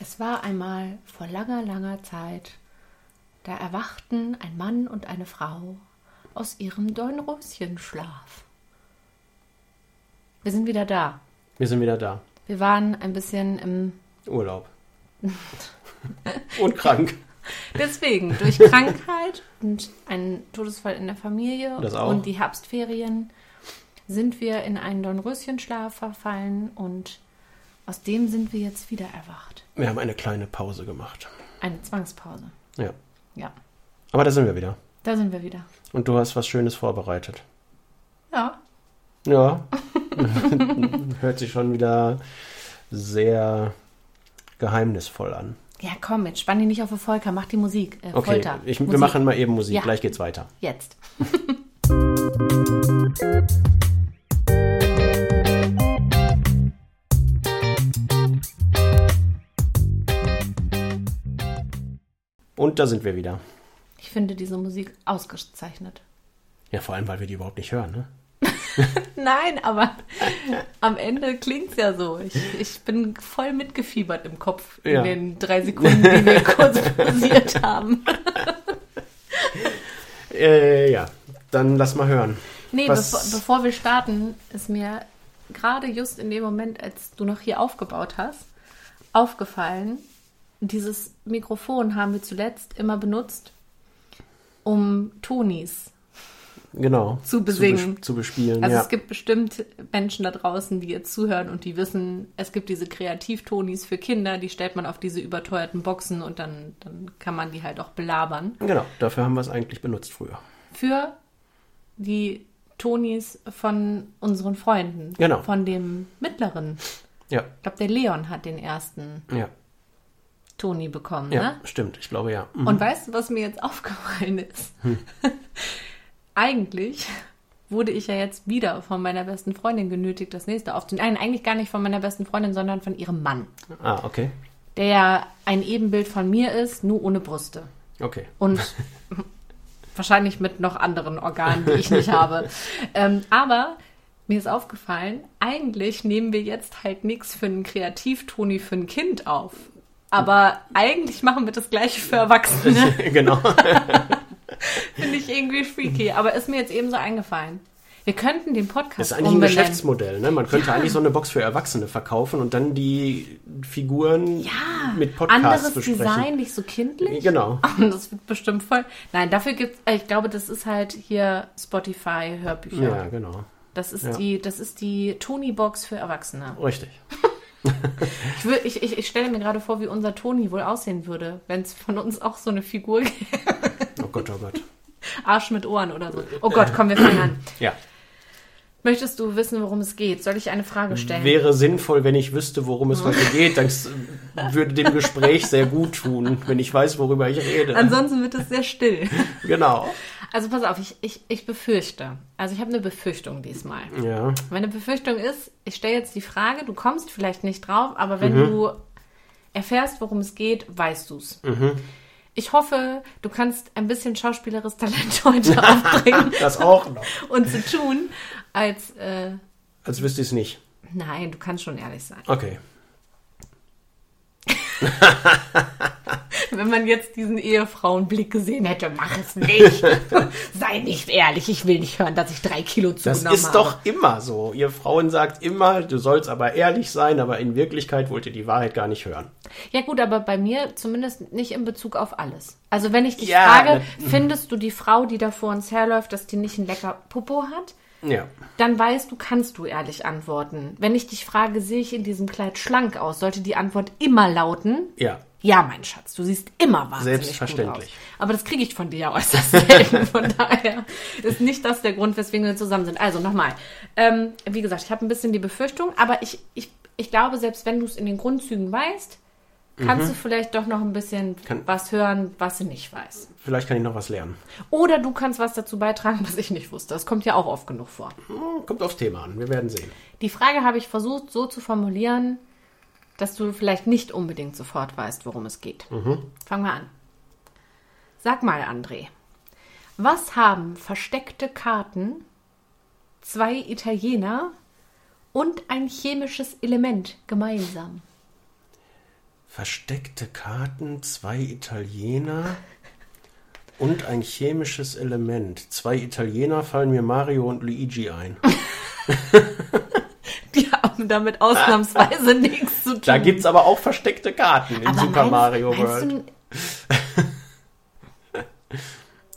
Es war einmal vor langer, langer Zeit, da erwachten ein Mann und eine Frau aus ihrem Dornröschenschlaf. Wir sind wieder da. Wir sind wieder da. Wir waren ein bisschen im. Urlaub. und krank. Deswegen, durch Krankheit und einen Todesfall in der Familie und die Herbstferien sind wir in einen Dornröschenschlaf verfallen und aus dem sind wir jetzt wieder erwacht. Wir haben eine kleine Pause gemacht. Eine Zwangspause. Ja. Ja, Aber da sind wir wieder. da sind wir wieder. Und du hast was Schönes vorbereitet. Ja, Ja. Hört sich schon wieder sehr geheimnisvoll an. ja komm, jetzt spann dich nicht auf die Volker, mach die Musik. Äh, Okay, ich, wir Musik. machen mal eben Musik. Ja. Gleich geht's weiter. Jetzt. Und da sind wir wieder. Ich finde diese Musik ausgezeichnet. Ja, vor allem, weil wir die überhaupt nicht hören, ne? Nein, aber am Ende klingt's ja so. Ich, ich bin voll mitgefiebert im Kopf Ja. in den drei Sekunden, die wir kurz pausiert haben. Äh, ja. Dann lass mal hören. Nee, bevor, bevor wir starten, ist mir gerade just in dem Moment, als du noch hier aufgebaut hast, aufgefallen, dieses Mikrofon haben wir zuletzt immer benutzt, um Tonis Genau. Zu besingen. bes- Zu, bespielen, Also ja. es gibt bestimmt Menschen da draußen, die jetzt zuhören und die wissen, es gibt diese Kreativtonis für Kinder, die stellt man auf diese überteuerten Boxen und dann, dann kann man die halt auch belabern. Genau, dafür haben wir es eigentlich benutzt früher. Für die Tonis von unseren Freunden. Genau. Von dem mittleren. Ja, Ich glaube, der Leon hat den ersten ja, Toni bekommen, ja, ne? stimmt. Ich glaube ja. Mhm. Und weißt du, was mir jetzt aufgefallen ist? eigentlich wurde ich ja jetzt wieder von meiner besten Freundin genötigt, das nächste aufzunehmen. Nein, eigentlich gar nicht von meiner besten Freundin, sondern von ihrem Mann. Ah, okay. Der ja ein Ebenbild von mir ist, nur ohne Brüste. Okay. Und wahrscheinlich mit noch anderen Organen, die ich nicht habe. Ähm, aber mir ist aufgefallen, eigentlich nehmen wir jetzt halt nichts für einen Kreativtoni für ein Kind auf. Aber eigentlich machen wir das gleiche für Erwachsene. genau. Finde ich irgendwie freaky. Aber ist mir jetzt eben so eingefallen. Wir könnten den Podcast Das ist eigentlich ein umbenennen. Geschäftsmodell. Ne? Man könnte eigentlich so eine Box für Erwachsene verkaufen und dann die Figuren Ja, mit Podcasts anderes besprechen. Design, nicht so kindlich. Genau. Das wird bestimmt voll. Nein, dafür gibt ich glaube, das ist halt hier Spotify Hörbücher. Ja, genau. Das ist Ja. die, das ist die Tony-Box für Erwachsene. Richtig. Ich, ich, ich, ich stelle mir gerade vor, wie unser Toni wohl aussehen würde, wenn es von uns auch so eine Figur gäbe. Oh Gott, oh Gott. Arsch mit Ohren oder so. Oh Gott, komm, wir fangen an. Ja. Möchtest du wissen, worum es geht? Soll ich eine Frage stellen? Wäre sinnvoll, wenn ich wüsste, worum es heute geht. Das würde dem Gespräch sehr gut tun, wenn ich weiß, worüber ich rede. Ansonsten wird es sehr still. Genau. Also pass auf, ich, ich, ich befürchte. Also ich habe eine Befürchtung diesmal. Ja. Meine Befürchtung ist, ich stelle jetzt die Frage, du kommst vielleicht nicht drauf, aber wenn Mhm. du erfährst, worum es geht, weißt du's. Mhm. Ich hoffe, du kannst ein bisschen schauspielerisches Talent heute aufbringen Das auch noch. und zu tun, als äh, Als wüsste ich es nicht. nein, du kannst schon ehrlich sein. Okay. Wenn man jetzt diesen Ehefrauenblick gesehen hätte, mach es nicht. Sei nicht ehrlich, ich will nicht hören, dass ich drei Kilo Das zugenommen ist habe. doch immer so. Ihr Frauen sagt immer, du sollst aber ehrlich sein, aber in Wirklichkeit wollt ihr die Wahrheit gar nicht hören. Ja gut, aber bei mir zumindest nicht in Bezug auf alles. Also wenn ich dich Ja, frage, ne- findest du die Frau, die da vor uns herläuft, dass die nicht ein lecker Popo hat? Ja. Dann weißt du, kannst du ehrlich antworten. Wenn ich dich frage, sehe ich in diesem Kleid schlank aus, sollte die Antwort immer lauten, Ja. Ja, mein Schatz, du siehst immer wahnsinnig Selbstverständlich. gut aus. Aber das kriege ich von dir ja äußerst selten. Von daher ist nicht das der Grund, weswegen wir zusammen sind. Also nochmal. Ähm, wie gesagt, ich habe ein bisschen die Befürchtung, aber ich, ich, ich glaube, selbst wenn du es in den Grundzügen weißt, kannst du vielleicht doch noch ein bisschen Mhm. Kann- was hören, was du nicht weißt. Vielleicht kann ich noch was lernen. Oder du kannst was dazu beitragen, was ich nicht wusste. Das kommt ja auch oft genug vor. Hm, Kommt aufs Thema an. Wir werden sehen. Die Frage habe ich versucht so zu formulieren, dass du vielleicht nicht unbedingt sofort weißt, worum es geht. Fangen wir an. Sag mal, André, was haben versteckte Karten, zwei Italiener und ein chemisches Element gemeinsam? Versteckte Karten, zwei Italiener und ein chemisches Element. Zwei Italiener fallen mir Mario und Luigi ein. Damit ausnahmsweise nichts zu tun. Da gibt's aber auch versteckte Karten in Aber Super meinst- Mario World.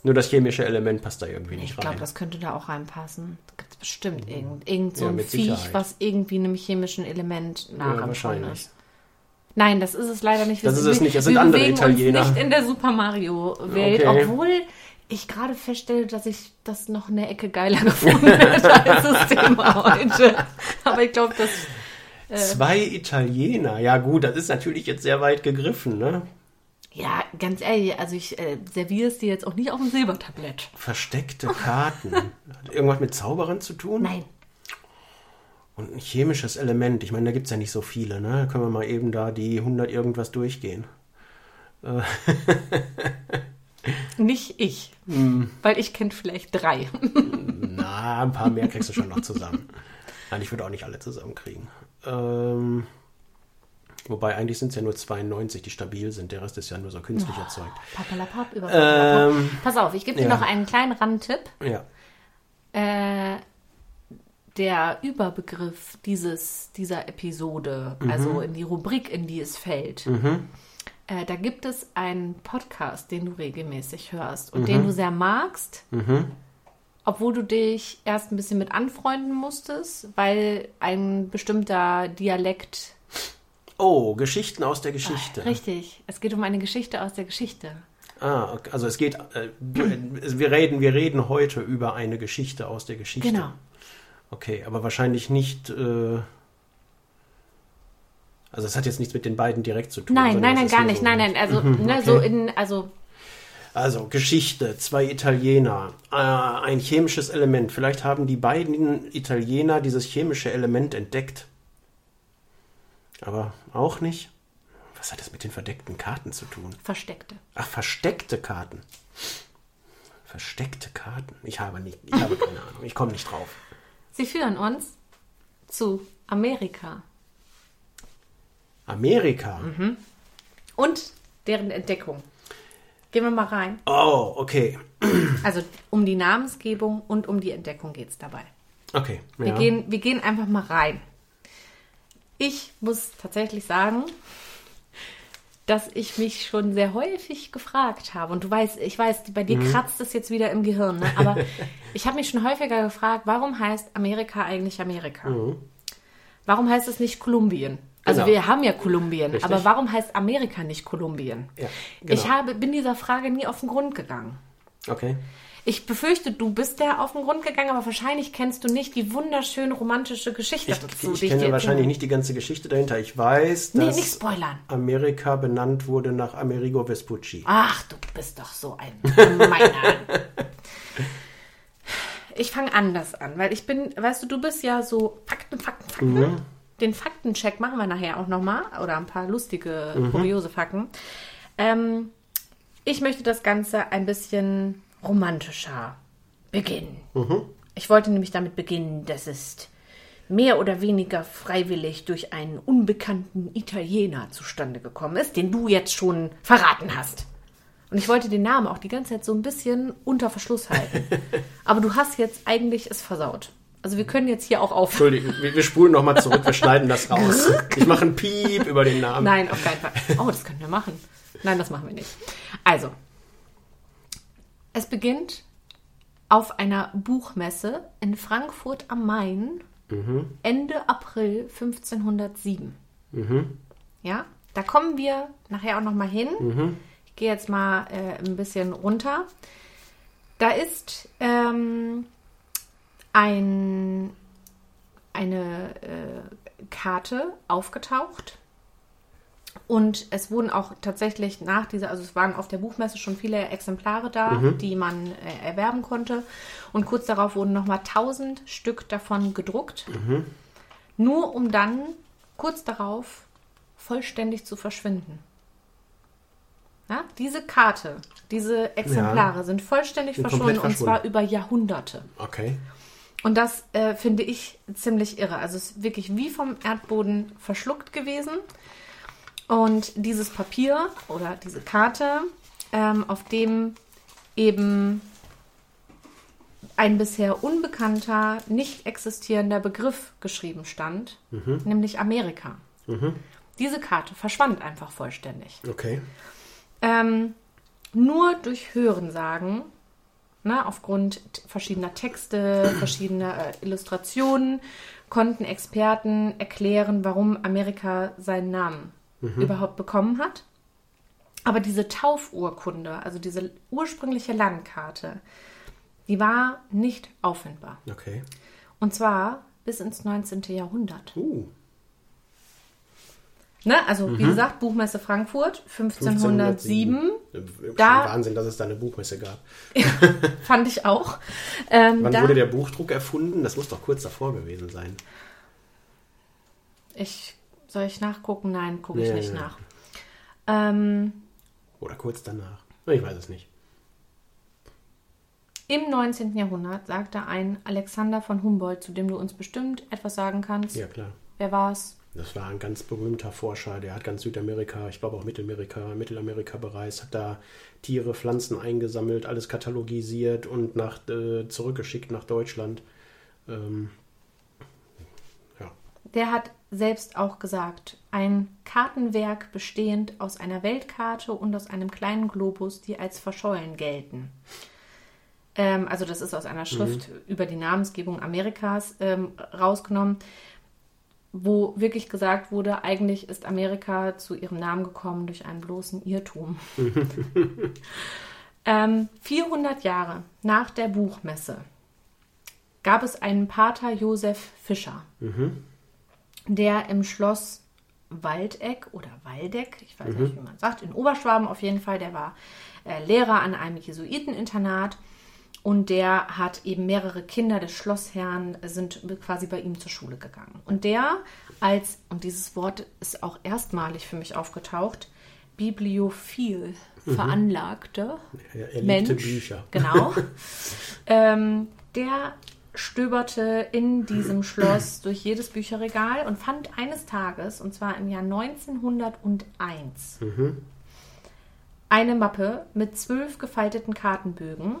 Nur das chemische Element passt da irgendwie Ich nicht glaube, rein. das könnte da auch reinpassen. Da gibt es bestimmt irgend, irgend so Ja, ein Viech, Sicherheit. was irgendwie einem chemischen Element ja, nachempfunden wahrscheinlich. ist. Nein, das ist es leider nicht. Wir Das ist es nicht, es sind andere Italiener. Uns nicht in der Super Mario Welt, Okay. obwohl ich gerade feststelle, dass ich das noch eine Ecke geiler gefunden hätte als das Thema heute. Aber ich glaube, das Zwei Italiener. Ja gut, das ist natürlich jetzt sehr weit gegriffen, ne? ja ganz ehrlich, also ich äh, serviere es dir jetzt auch nicht auf dem Silbertablett. Versteckte Karten. Hat irgendwas mit Zauberern zu tun? Nein, Und ein chemisches Element. Ich meine, da gibt's ja nicht so viele, ne? Können wir mal eben da die 100 irgendwas durchgehen. nicht ich, Hm. weil ich kenne vielleicht drei. Na, ein paar mehr kriegst du schon noch zusammen. Nein, ich würde auch nicht alle zusammenkriegen. Ähm, wobei eigentlich sind es ja nur 92, die stabil sind. Der Rest ist ja nur so künstlich erzeugt. Papalapap über. Ähm, Pass auf, ich gebe dir ja. noch einen kleinen Randtipp. ja. Äh, der Überbegriff dieses, dieser Episode, Mhm. also in die Rubrik, in die es fällt, äh, da gibt es einen Podcast, den du regelmäßig hörst und Mhm. den du sehr magst, obwohl du dich erst ein bisschen mit anfreunden musstest, weil ein bestimmter Dialekt. Oh, Geschichten aus der Geschichte. Richtig, es geht um eine Geschichte aus der Geschichte. Ah, okay. also es geht, äh, wir, wir reden, wir reden heute über eine Geschichte aus der Geschichte. Genau. Okay, aber wahrscheinlich nicht. Äh, also es hat jetzt nichts mit den beiden direkt zu tun. Nein, nein, nein, gar nicht. so- Nein, nein, also, ne, okay. so in, also Also Geschichte, zwei Italiener, äh, ein chemisches Element. Vielleicht haben die beiden Italiener dieses chemische Element entdeckt. Aber auch nicht. Was hat das mit den verdeckten Karten zu tun? versteckte. Ach, versteckte Karten. Versteckte Karten. Ich habe nicht, ich habe keine Ahnung. Ich komme nicht drauf. Sie führen uns zu Amerika Amerika. und deren Entdeckung. Gehen wir mal rein. Oh, okay. Also um die Namensgebung und um die Entdeckung geht es dabei. Okay. Wir, ja. gehen, wir gehen einfach mal rein. Ich muss tatsächlich sagen, dass ich mich schon sehr häufig gefragt habe. Und du weißt, ich weiß, bei dir Mhm. kratzt es jetzt wieder im Gehirn. Ne? Aber ich habe mich schon häufiger gefragt, warum heißt Amerika eigentlich Amerika? Warum heißt es nicht Kolumbien? Also. Genau. wir haben ja Kolumbien, Richtig. aber warum heißt Amerika nicht Kolumbien? Ja, genau. Ich habe, bin dieser Frage nie auf den Grund gegangen. Okay. Ich befürchte, du bist der auf den Grund gegangen, aber wahrscheinlich kennst du nicht die wunderschön romantische Geschichte Ich, dazu. ich die kenne wahrscheinlich nicht die ganze Geschichte dahinter. Ich weiß, Nee, dass nicht spoilern. Amerika benannt wurde nach Amerigo Vespucci. Ach, du bist doch so ein gemeiner. ich fange anders an, weil ich bin, weißt du, du bist ja so Fakten, Fakten, Fakten. Mhm. Den Faktencheck machen wir nachher auch nochmal oder ein paar lustige, Mhm. kuriose Fakten. Ähm, ich möchte das Ganze ein bisschen romantischer beginnen. Mhm. Ich wollte nämlich damit beginnen, dass es mehr oder weniger freiwillig durch einen unbekannten Italiener zustande gekommen ist, den du jetzt schon verraten hast. Und ich wollte den Namen auch die ganze Zeit so ein bisschen unter Verschluss halten. Aber du hast jetzt eigentlich es versaut. Also wir können jetzt hier auch aufhören. Entschuldigung, wir, wir spulen nochmal zurück, wir schneiden das raus. Ich mache einen Piep über den Namen. Nein, auf keinen Fall. Oh, das können wir machen. Nein, das machen wir nicht. Also, es beginnt auf einer Buchmesse in Frankfurt am Main Ende April 1507. Ja, da kommen wir nachher auch noch mal hin. Ich gehe jetzt mal äh, ein bisschen runter. Da ist ähm, ein, eine äh, Karte aufgetaucht. Und es wurden auch tatsächlich nach dieser, also es waren auf der Buchmesse schon viele Exemplare da, die man äh, erwerben konnte. Und kurz darauf wurden nochmal 1000 Stück davon gedruckt. Nur um dann kurz darauf vollständig zu verschwinden. Ja, diese Karte, diese Exemplare sind vollständig Sind verschwunden, komplett und zwar verschwunden. über Jahrhunderte. Okay. Und das äh, finde ich ziemlich irre. Also es ist wirklich wie vom Erdboden verschluckt gewesen. Und dieses Papier oder diese Karte, ähm, auf dem eben ein bisher unbekannter, nicht existierender Begriff geschrieben stand, nämlich Amerika. Diese Karte verschwand einfach vollständig. Okay. Ähm, nur durch Hörensagen, ne, aufgrund verschiedener Texte, verschiedener äh, Illustrationen, konnten Experten erklären, warum Amerika seinen Namen überhaupt bekommen hat. Aber diese Taufurkunde, also diese ursprüngliche Landkarte, die war nicht auffindbar. Okay. Und zwar bis ins 19. Jahrhundert. Uh, Ne? Also, wie gesagt, Buchmesse Frankfurt 1507. Da- Da Wahnsinn, dass es da eine Buchmesse gab. Fand ich auch. Ähm, Wann da, wurde der Buchdruck erfunden? Das muss doch kurz davor gewesen sein. ich, soll ich nachgucken? Nein, gucke ich Nee, nicht nee. nach. Ähm, Oder kurz danach. Ich weiß es nicht. Im 19. Jahrhundert sagte ein Alexander von Humboldt, zu dem du uns bestimmt etwas sagen kannst. Ja, klar. Wer war es? Das war ein ganz berühmter Forscher, der hat ganz Südamerika, ich glaube auch Mittelamerika, Mittelamerika bereist, hat da Tiere, Pflanzen eingesammelt, alles katalogisiert und nach, äh, zurückgeschickt nach Deutschland. Ähm, ja, Der hat selbst auch gesagt, ein Kartenwerk bestehend aus einer Weltkarte und aus einem kleinen Globus, die als verschollen gelten. Ähm, also das ist aus einer Schrift über die Namensgebung Amerikas ähm, rausgenommen, wo wirklich gesagt wurde, eigentlich ist Amerika zu ihrem Namen gekommen durch einen bloßen Irrtum. ähm, 400 Jahre nach der Buchmesse gab es einen Pater Josef Fischer der im Schloss Waldeck oder Waldeck, ich weiß nicht, wie man sagt, in Oberschwaben auf jeden Fall, der war äh, Lehrer an einem Jesuiteninternat und der hat eben mehrere Kinder. Des Schlossherrn sind quasi bei ihm zur Schule gegangen. Und der als, und dieses Wort ist auch erstmalig für mich aufgetaucht, bibliophil veranlagte er, er liebte Mensch, Bücher. genau, ähm, der stöberte in diesem Schloss durch jedes Bücherregal und fand eines Tages, und zwar im Jahr 1901, eine Mappe mit zwölf gefalteten Kartenbögen,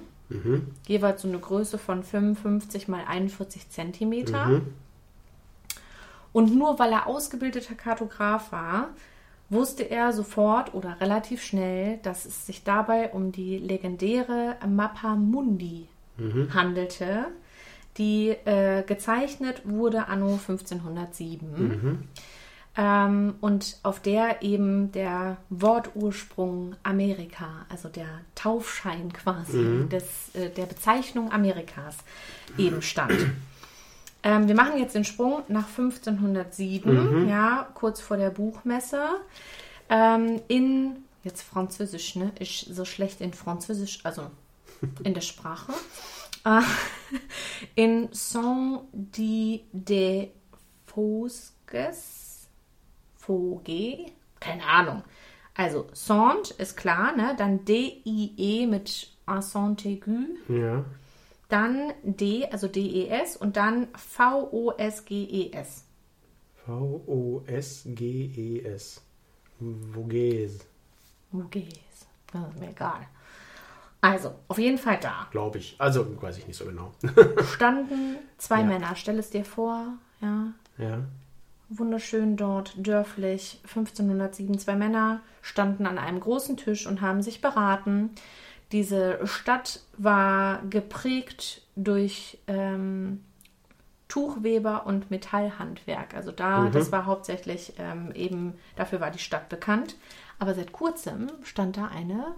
jeweils so eine Größe von 55 mal 41 Zentimeter. Und nur weil er ausgebildeter Kartograf war, wusste er sofort oder relativ schnell, dass es sich dabei um die legendäre Mappa Mundi handelte, die äh, gezeichnet wurde anno 1507 ähm, und auf der eben der Wortursprung Amerika, also der Taufschein quasi des, äh, der Bezeichnung Amerikas eben stand. Ähm, wir machen jetzt den Sprung nach 1507, ja, kurz vor der Buchmesse. Ähm, in, jetzt Französisch, ne? Ich so schlecht in Französisch, also in der Sprache. Äh, in Saint-Dié-des-Fosques, Foge, keine Ahnung. Also Saint ist klar, ne? Dann D-I-E mit Accent aigu. Ja. Dann D, also D-E-S und dann V-O-S-G-E-S. V-O-S-G-E-S. Voges. Das ist mir egal. Also, auf jeden Fall da. glaube ich. Also, weiß ich nicht so genau. Standen zwei Ja. Männer. Stell es dir vor, ja. ja. Wunderschön dort, dörflich. 1507, zwei Männer standen an einem großen Tisch und haben sich beraten. Diese Stadt war geprägt durch ähm, Tuchweber und Metallhandwerk. Also da, das war hauptsächlich ähm, eben, dafür war die Stadt bekannt. Aber seit kurzem stand da eine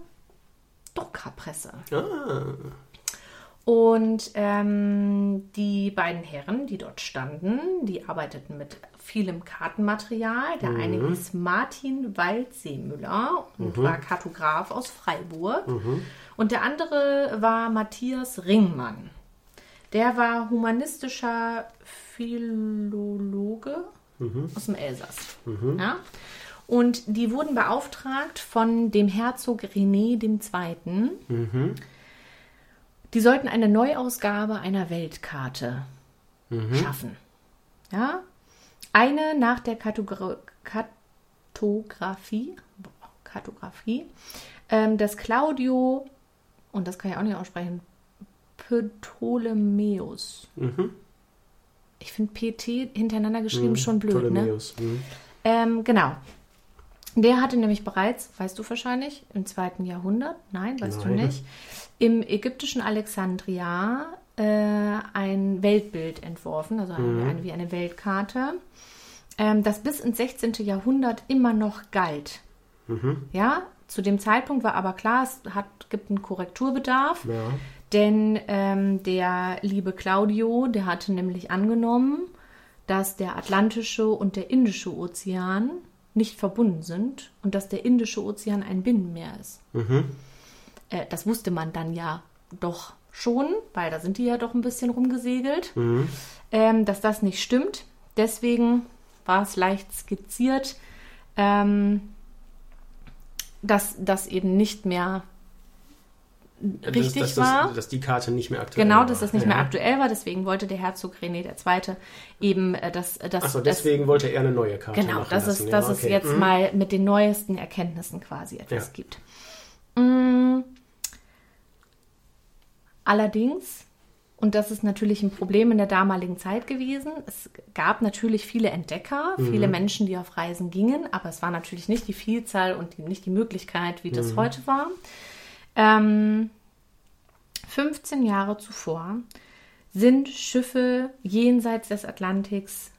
Druckerpresse. Ah, Und ähm, die beiden Herren, die dort standen, die arbeiteten mit vielem Kartenmaterial. Der eine hieß Martin Waldseemüller und war Kartograf aus Freiburg. Und der andere war Matthias Ringmann. Der war humanistischer Philologe aus dem Elsass. Ja? Und die wurden beauftragt von dem Herzog René II. Die sollten eine Neuausgabe einer Weltkarte schaffen. Ja? Eine nach der Kategor Kat Kartografie, Kartografie ähm, des Claudio, und das kann ich auch nicht aussprechen, Ptolemäus. Mhm. Ich finde PT hintereinander geschrieben Mhm. schon blöd, ne? Ptolemäus. Mhm. Ähm, genau. Der hatte nämlich bereits, weißt du wahrscheinlich, im zweiten Jahrhundert, nein, weißt Nein. du nicht, im ägyptischen Alexandria äh, ein Weltbild entworfen, also eine, eine, wie eine Weltkarte, ähm, das bis ins 16. Jahrhundert immer noch galt. Ja, zu dem Zeitpunkt war aber klar, es hat, gibt einen Korrekturbedarf. Ja. Denn ähm, der liebe Claudio, der hatte nämlich angenommen, dass der Atlantische und der Indische Ozean nicht verbunden sind und dass der Indische Ozean ein Binnenmeer ist. Äh, das wusste man dann ja doch schon, weil da sind die ja doch ein bisschen rumgesegelt, ähm, dass das nicht stimmt. Deswegen war es leicht skizziert, ähm, dass das eben nicht mehr richtig dass, dass, war. Dass, dass die Karte nicht mehr aktuell Genau, war. dass das nicht ja. mehr aktuell war. Deswegen wollte der Herzog René II. eben äh, das, das, Achso, das deswegen wollte er eine neue Karte Genau, dass, es, ja, dass es okay. jetzt Mhm. mal mit den neuesten Erkenntnissen quasi etwas Ja. gibt. Mm. Allerdings, und das ist natürlich ein Problem in der damaligen Zeit gewesen, es gab natürlich viele Entdecker, Mhm. viele Menschen, die auf Reisen gingen, aber es war natürlich nicht die Vielzahl und die, nicht die Möglichkeit, wie Mhm. das heute war. Ähm, 15 Jahre zuvor sind Schiffe jenseits des Atlantiks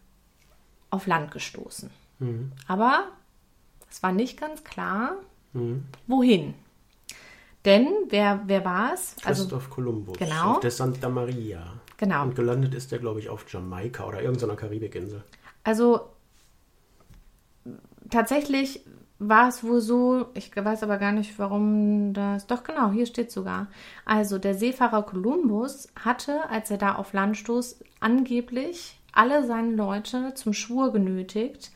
auf Land gestoßen. Mhm. Aber es war nicht ganz klar, wohin. Denn wer, wer war es? Also, Christoph Kolumbus genau. auf der Santa Maria. Genau. Und gelandet ist er, glaube ich, auf Jamaika oder irgendeiner Karibikinsel. also tatsächlich war es wohl so, ich weiß aber gar nicht, warum das. Doch, genau, hier steht sogar. Also, der Seefahrer Kolumbus hatte, als er da auf Land stoß, angeblich alle seine Leute zum Schwur genötigt,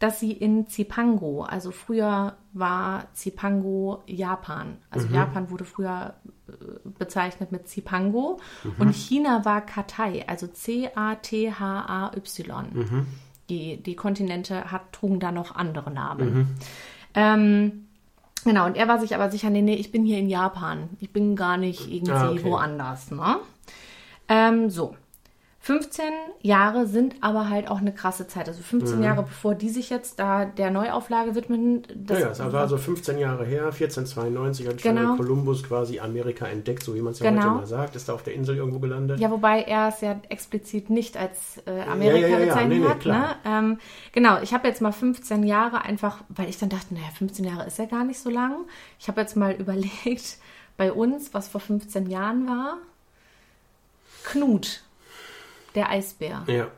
dass sie in Zipango, also früher war Zipango Japan. Also Japan wurde früher äh, bezeichnet mit Zipango und China war Katai, also C-A-T-H-A-Y. Die, die Kontinente hat, trugen da noch andere Namen. Ähm, genau, und er war sich aber sicher, nee, nee, ich bin hier in Japan. Ich bin gar nicht irgendwie Ah, okay. woanders. Ne? Ähm, so. 15 Jahre sind aber halt auch eine krasse Zeit. Also 15 Mhm. Jahre bevor die sich jetzt da der Neuauflage widmen. Das ja, es war also 15 Jahre her, 1492 hat schon Genau. Kolumbus quasi Amerika entdeckt, so wie man es ja Genau. heute immer sagt. Ist da auf der Insel irgendwo gelandet. Ja, wobei er es ja explizit nicht als äh, Amerika Ja, ja, ja, bezeichnet Nee, nee, hat. Ne? Ähm, genau, ich habe jetzt mal 15 Jahre einfach, weil ich dann dachte, naja, 15 Jahre ist ja gar nicht so lang. Ich habe jetzt mal überlegt, bei uns, was vor 15 Jahren war. Knut, der Eisbär. Ja.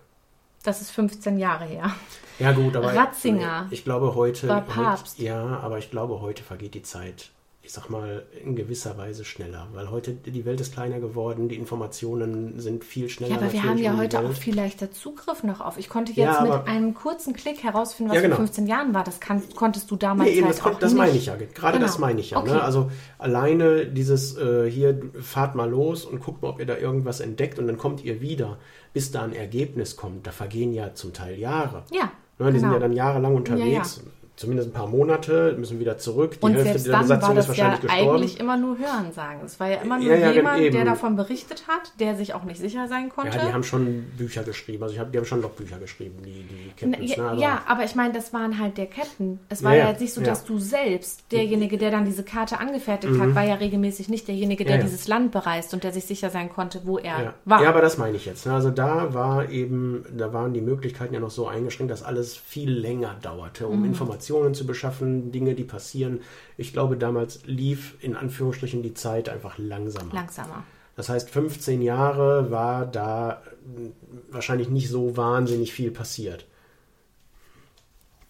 Das ist 15 Jahre her. Ja gut, aber Ratzinger ich glaube heute, war heute Papst. ja, aber ich glaube heute vergeht die Zeit, ich sag mal in gewisser Weise schneller, weil heute die Welt ist kleiner geworden, die Informationen sind viel schneller. Ja, aber wir haben ja heute auch Welt. viel leichter Zugriff noch auf. Ich konnte jetzt Ja, mit einem kurzen Klick herausfinden, was Ja, genau. vor 15 Jahren war. Das kann, konntest du damals Nee, eben, halt das, auch das nicht. meine ich ja. Gerade Genau. das meine ich ja. Okay. Ne? Also alleine dieses äh, hier, fahrt mal los und guckt mal, ob ihr da irgendwas entdeckt und dann kommt ihr wieder, bis da ein Ergebnis kommt. Da vergehen ja zum Teil Jahre. Ja, Ne? Die sind genau. ja dann jahrelang unterwegs. Zumindest ein paar Monate, müssen wieder zurück. Die Und Hälfte selbst der dann war das ist ja gestorben. eigentlich immer nur Hören sagen. Es war ja immer nur Ja, ja, jemand, eben. der davon berichtet hat, der sich auch nicht sicher sein konnte. Ja, die haben schon Bücher geschrieben. Also ich hab, die haben schon Logbücher geschrieben, die, die Captains. ja, ne? Aber- ja, aber ich meine, das waren halt der Captain. Es war Ja, ja, ja, jetzt nicht so, ja. dass du selbst, derjenige, der dann diese Karte angefertigt hat, war ja regelmäßig nicht derjenige, der Mhm. Ja, ja. dieses Land bereist und der sich sicher sein konnte, wo er Ja. war. ja, aber das meine ich jetzt. ne? Also da war eben, da waren die Möglichkeiten ja noch so eingeschränkt, dass alles viel länger dauerte, Mhm. um Informationen zu beschaffen, Dinge, die passieren. Ich glaube, damals lief in Anführungsstrichen die Zeit einfach langsamer. Langsamer. Das heißt, 15 Jahre war da wahrscheinlich nicht so wahnsinnig viel passiert.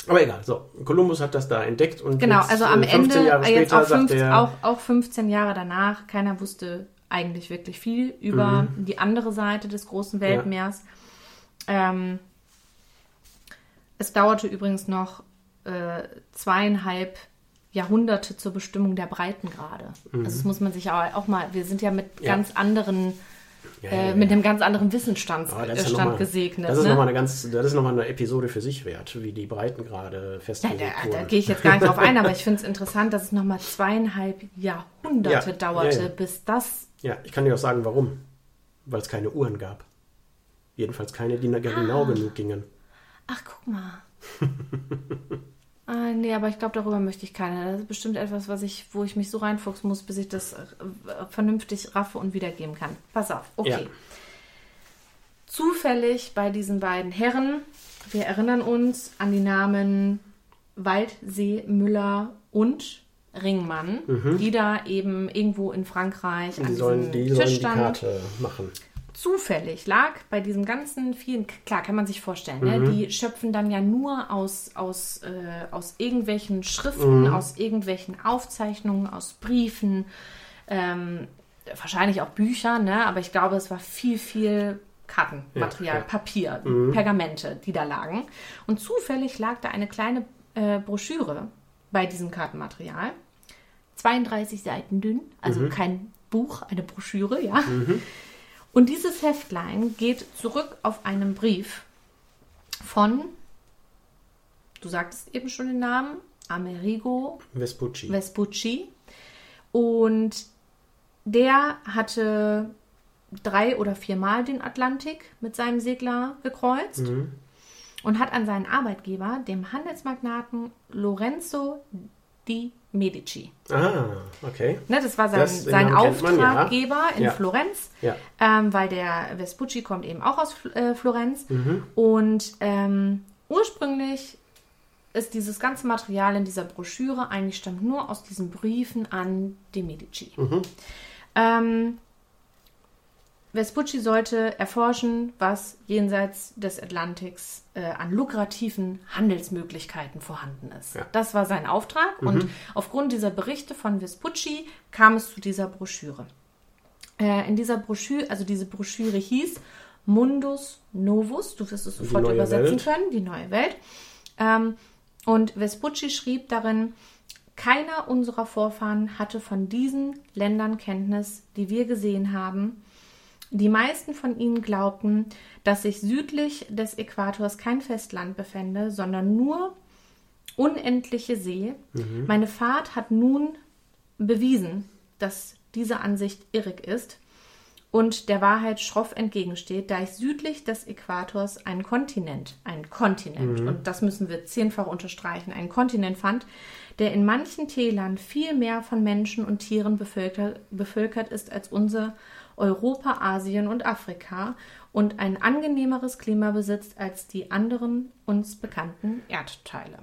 Aber egal, so, Kolumbus hat das da entdeckt und Genau, jetzt, also am äh, 15 Ende, Jahre äh, später auch, fünf, sagt er, auch, auch 15 Jahre danach, keiner wusste eigentlich wirklich viel über die andere Seite des großen Weltmeers. Ähm, es dauerte übrigens noch äh, zweieinhalb Jahrhunderte zur Bestimmung der Breitengrade. Also das muss man sich auch, auch mal, wir sind ja mit Ja. ganz anderen Ja, äh, ja, mit ja. einem ganz anderen Wissensstand Aber das ja Stand mal- gesegnet. Das ist ne? nochmal eine ganz, das ist noch mal eine Episode für sich wert, wie die Breitengrade Ja, festgelegt da, da wurden. gehe ich jetzt gar nicht drauf ein, aber ich finde es interessant, dass es nochmal zweieinhalb Jahrhunderte Ja, dauerte, ja, ja. bis das. Ja, ich kann dir auch sagen, warum. Weil es keine Uhren gab. Jedenfalls keine, die Ah. genau genug gingen. Ach, guck mal. ah, nee, aber ich glaube, darüber möchte ich keine. Das ist bestimmt etwas, was ich, wo ich mich so reinfuchsen muss, bis ich das äh, vernünftig raffe und wiedergeben kann. Pass auf, okay. Ja. Zufällig bei diesen beiden Herren, wir erinnern uns an die Namen Waldsee, Müller und Ringmann, die da eben irgendwo in Frankreich an Mhm. Die sollen, diesem die, Tisch sollen die standen Karte machen. Zufällig lag bei diesem ganzen vielen, klar kann man sich vorstellen, ne? die schöpfen dann ja nur aus, aus, äh, aus irgendwelchen Schriften, aus irgendwelchen Aufzeichnungen, aus Briefen, ähm, wahrscheinlich auch Bücher, ne? aber ich glaube, es war viel, viel Kartenmaterial, Ja, ja. Papier, Pergamente, die da lagen. Und zufällig lag da eine kleine äh, Broschüre bei diesem Kartenmaterial. 32 Seiten dünn, also kein Buch, eine Broschüre, ja. Und dieses Heftlein geht zurück auf einen Brief von, du sagtest eben schon den Namen, Amerigo Vespucci. Vespucci. Und der hatte drei oder viermal den Atlantik mit seinem Segler gekreuzt und hat an seinen Arbeitgeber, dem Handelsmagnaten Lorenzo di Medici, ah, okay. Ne, das war sein, Das- sein kennt man, ja. Auftraggeber in Ja. Florenz, Ja. ähm, weil der Vespucci kommt eben auch aus äh, Florenz. Mhm. Und ähm, ursprünglich ist dieses ganze Material in dieser Broschüre eigentlich stammt nur aus diesen Briefen an die Medici. Mhm. Ähm, Vespucci sollte erforschen, was jenseits des Atlantiks äh, an lukrativen Handelsmöglichkeiten vorhanden ist. Ja. Das war sein Auftrag und aufgrund dieser Berichte von Vespucci kam es zu dieser Broschüre. Äh, in dieser Broschüre, also diese Broschüre hieß Mundus Novus, du wirst es sofort übersetzen Welt. können, die neue Welt. Ähm, und Vespucci schrieb darin, keiner unserer Vorfahren hatte von diesen Ländern Kenntnis, die wir gesehen haben. Die meisten von ihnen glaubten, dass sich südlich des Äquators kein Festland befände, sondern nur unendliche See. Meine Fahrt hat nun bewiesen, dass diese Ansicht irrig ist und der Wahrheit schroff entgegensteht, da ich südlich des Äquators einen Kontinent, einen Kontinent, und das müssen wir zehnfach unterstreichen, einen Kontinent fand, der in manchen Tälern viel mehr von Menschen und Tieren bevölkert, bevölkert ist als unser Europa, Asien und Afrika und ein angenehmeres Klima besitzt als die anderen uns bekannten Erdteile.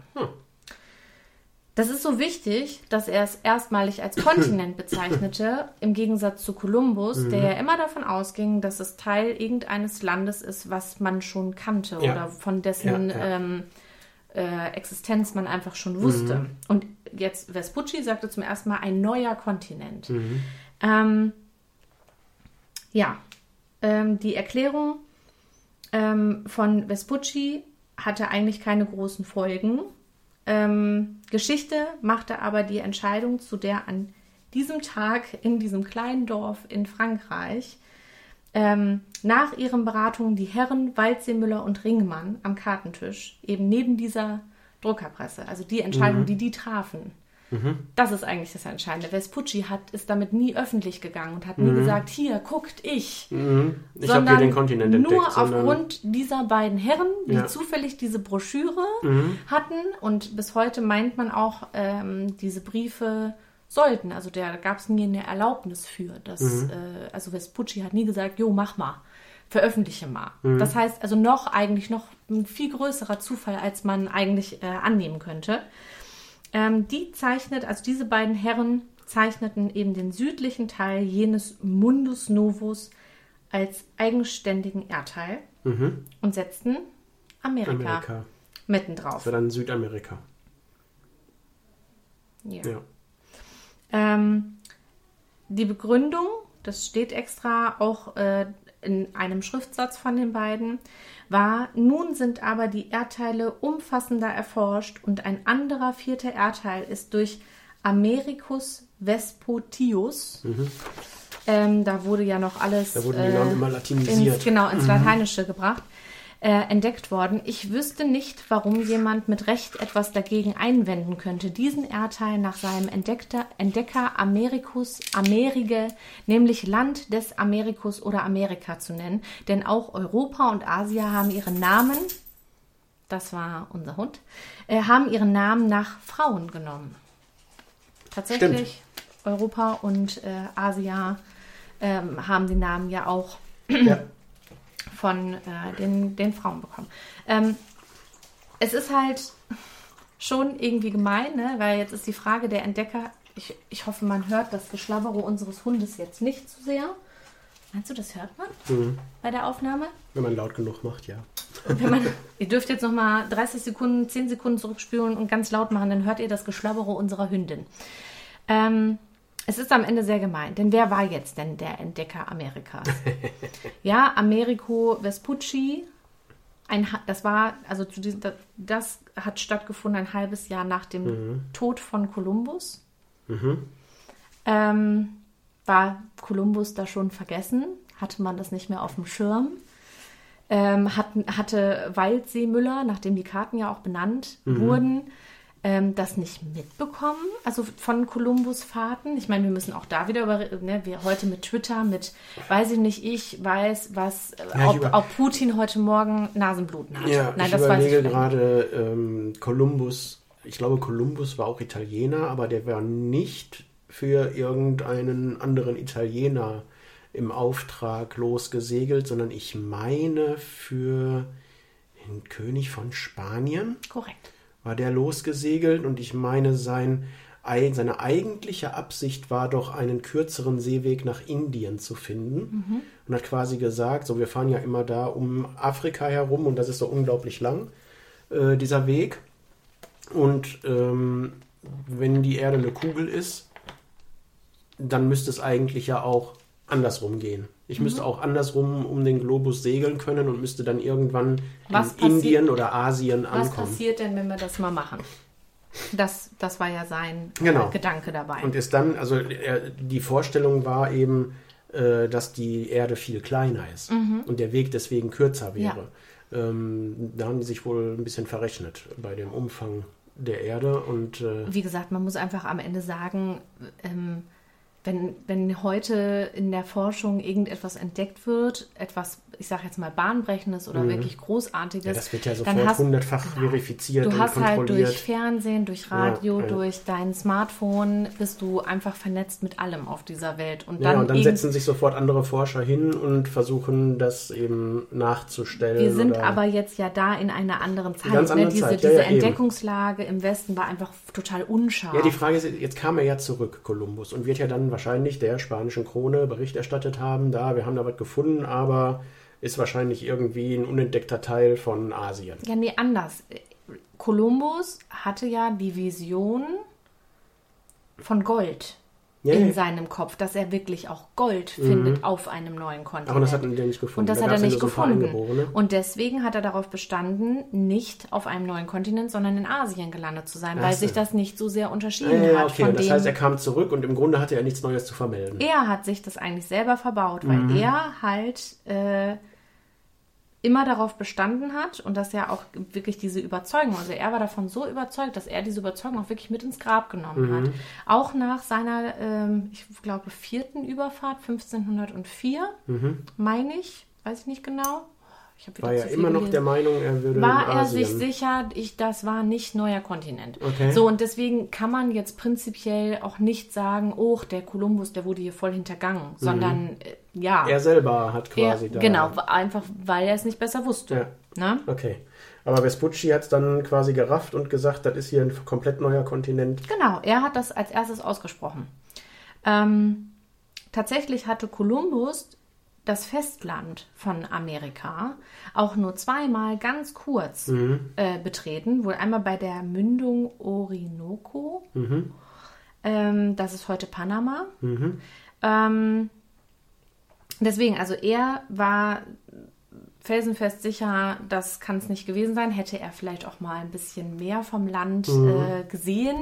Das ist so wichtig, dass er es erstmalig als Kontinent bezeichnete, im Gegensatz zu Kolumbus, der ja immer davon ausging, dass es Teil irgendeines Landes ist, was man schon kannte Ja. oder von dessen Ja, ja. Ähm, äh, Existenz man einfach schon wusste. Und jetzt Vespucci sagte zum ersten Mal ein neuer Kontinent. Ähm, ja, ähm, die Erklärung ähm, von Vespucci hatte eigentlich keine großen Folgen. Ähm, Geschichte machte aber die Entscheidung, zu der an diesem Tag in diesem kleinen Dorf in Frankreich ähm, nach ihren Beratungen die Herren Waldseemüller und Ringmann am Kartentisch eben neben dieser Druckerpresse, also die Entscheidung, die die trafen. Das ist eigentlich das Entscheidende. Vespucci hat, ist damit nie öffentlich gegangen und hat nie gesagt, hier, guckt ich. Mhm. Ich habe hier den Kontinent entdeckt. nur aufgrund dieser beiden Herren, die Ja. Mhm. zufällig diese Broschüre hatten und bis heute meint man auch, ähm, diese Briefe sollten. Also da gab es nie eine Erlaubnis für. Das, Mhm. äh, also Vespucci hat nie gesagt, jo, mach mal, veröffentliche mal. Mhm. Das heißt also noch eigentlich noch ein viel größerer Zufall, als man eigentlich äh, annehmen könnte. Ähm, die zeichnet, also diese beiden Herren zeichneten eben den südlichen Teil jenes Mundus Novus als eigenständigen Erdteil und setzten Amerika, Mhm. Amerika. mitten Das drauf. war dann Südamerika. Ja. Ja. Ähm, die Begründung, das steht extra auch äh, in einem Schriftsatz von den beiden, war, nun sind aber die Erdteile umfassender erforscht und ein anderer vierter Erdteil ist durch Americus Vespucius ähm, da wurde ja noch alles Da wurden die Namen immer latinisiert. ins, genau ins Lateinische gebracht, äh, entdeckt worden. Ich wüsste nicht, warum jemand mit Recht etwas dagegen einwenden könnte, diesen Erdteil nach seinem Entdeckter, Entdecker Americus Amerige, nämlich Land des Americus oder Amerika zu nennen. Denn auch Europa und Asia haben ihren Namen, das war unser Hund, äh, haben ihren Namen nach Frauen genommen. Tatsächlich, Europa und äh, Asia ähm, haben die Namen ja auch Ja. Von äh, den, den Frauen bekommen. Ähm, es ist halt schon irgendwie gemein, ne? weil jetzt ist die Frage der Entdecker. Ich, ich hoffe, man hört das Geschlabbere unseres Hundes jetzt nicht zu sehr. Meinst du, das hört man bei der Aufnahme? Wenn man laut genug macht, ja. Wenn man, ihr dürft jetzt noch mal 30 Sekunden, 10 Sekunden zurückspülen und ganz laut machen, dann hört ihr das Geschlabbere unserer Hündin. Ähm, es ist am Ende sehr gemein, denn wer war jetzt denn der Entdecker Amerikas? ja, Americo Vespucci, ein, das war, also zu diesem, das, das hat stattgefunden ein halbes Jahr nach dem Tod von Kolumbus. Ähm, war Kolumbus da schon vergessen? Hatte man das nicht mehr auf dem Schirm? ähm, hatten, hatte Waldseemüller, nachdem die Karten ja auch benannt wurden, ähm, das nicht mitbekommen, also von Kolumbus Fahrten. Ich meine, wir müssen auch da wieder über, ne, wir heute mit Twitter, mit, weiß ich nicht, ich weiß, was, Ja, ich ob, über- ob Putin heute Morgen Nasenbluten hat. Ja, Nein, ich das weiß überlege ich nicht. gerade, ähm, Kolumbus, ich glaube, Kolumbus war auch Italiener, aber der war nicht für irgendeinen anderen Italiener im Auftrag losgesegelt, sondern ich meine für den König von Spanien Korrekt. War der losgesegelt und ich meine, sein, ei- seine eigentliche Absicht war doch, einen kürzeren Seeweg nach Indien zu finden und hat quasi gesagt, so wir fahren ja immer da um Afrika herum und das ist so unglaublich lang, äh, dieser Weg. Und ähm, wenn die Erde eine Kugel ist, dann müsste es eigentlich ja auch andersrum gehen. Ich müsste auch andersrum um den Globus segeln können und müsste dann irgendwann Was in Indien oder Asien Was ankommen. passiert denn, wenn wir das mal machen? Das, das war ja sein äh, Genau. Gedanke dabei. Und ist dann, also er, die Vorstellung war eben, äh, dass die Erde viel kleiner ist und der Weg deswegen kürzer wäre. Ähm, da haben die sich wohl ein bisschen verrechnet bei dem Umfang der Erde und äh, wie gesagt, man muss einfach am Ende sagen, ähm, wenn, wenn heute in der Forschung irgendetwas entdeckt wird, etwas, ich sage jetzt mal bahnbrechendes oder wirklich großartiges, Mhm. ja, das wird ja dann sofort hast, hundertfach verifiziert du und hast halt kontrolliert. durch Fernsehen, durch Radio, Ja, ja. durch dein Smartphone bist du einfach vernetzt mit allem auf dieser Welt und ja, dann, und dann setzen sich sofort andere Forscher hin und versuchen, das eben nachzustellen. wir sind aber jetzt ja da in einer anderen Zeit. ganz andere ne? Diese, Zeit, ja, diese ja, eben. Entdeckungslage im Westen war einfach total unscharf. Ja, die Frage ist, jetzt kam er ja zurück, Kolumbus, und wird ja dann wahrscheinlich der spanischen Krone Bericht erstattet haben, da, wir haben da was gefunden, aber ist wahrscheinlich irgendwie ein unentdeckter Teil von Asien. Ja, nee, anders. Kolumbus hatte ja die Vision von Gold Ja, in ja. seinem Kopf, dass er wirklich auch Gold findet auf einem neuen Kontinent. Aber das hat er nicht gefunden. Und das Da hat er nicht gefunden. Und deswegen hat er darauf bestanden, nicht auf einem neuen Kontinent, sondern in Asien gelandet zu sein, Ach weil so. sich das nicht so sehr unterschieden ja, hat okay, von das dem. heißt, er kam zurück und im Grunde hatte er nichts Neues zu vermelden. er hat sich das eigentlich selber verbaut, weil Mhm. er halt äh, immer darauf bestanden hat und dass er auch wirklich diese Überzeugung, also er war davon so überzeugt, dass er diese Überzeugung auch wirklich mit ins Grab genommen Mhm. hat. Auch nach seiner, ähm, ich glaube, vierten Überfahrt, 1504, meine ich, weiß ich nicht genau. Mhm. War ja immer noch gelesen der Meinung, er würde war er sich sicher, ich, das war nicht neuer Kontinent. Okay. So, und deswegen kann man jetzt prinzipiell auch nicht sagen, oh, der Kolumbus, der wurde hier voll hintergangen, sondern äh, ja, Mhm. Er selber hat er, quasi da. genau, einfach weil er es nicht besser wusste. Ja. Ne? Okay. Aber Vespucci hat es dann quasi gerafft und gesagt, das ist hier ein komplett neuer Kontinent. Genau, er hat das als erstes ausgesprochen. Ähm, tatsächlich hatte Kolumbus das Festland von Amerika auch nur zweimal ganz kurz äh, betreten. Wohl einmal bei der Mündung Orinoco. Ähm, das ist heute Panama. Ähm, deswegen, also er war felsenfest sicher, das kann es nicht gewesen sein. Hätte er vielleicht auch mal ein bisschen mehr vom Land äh, gesehen,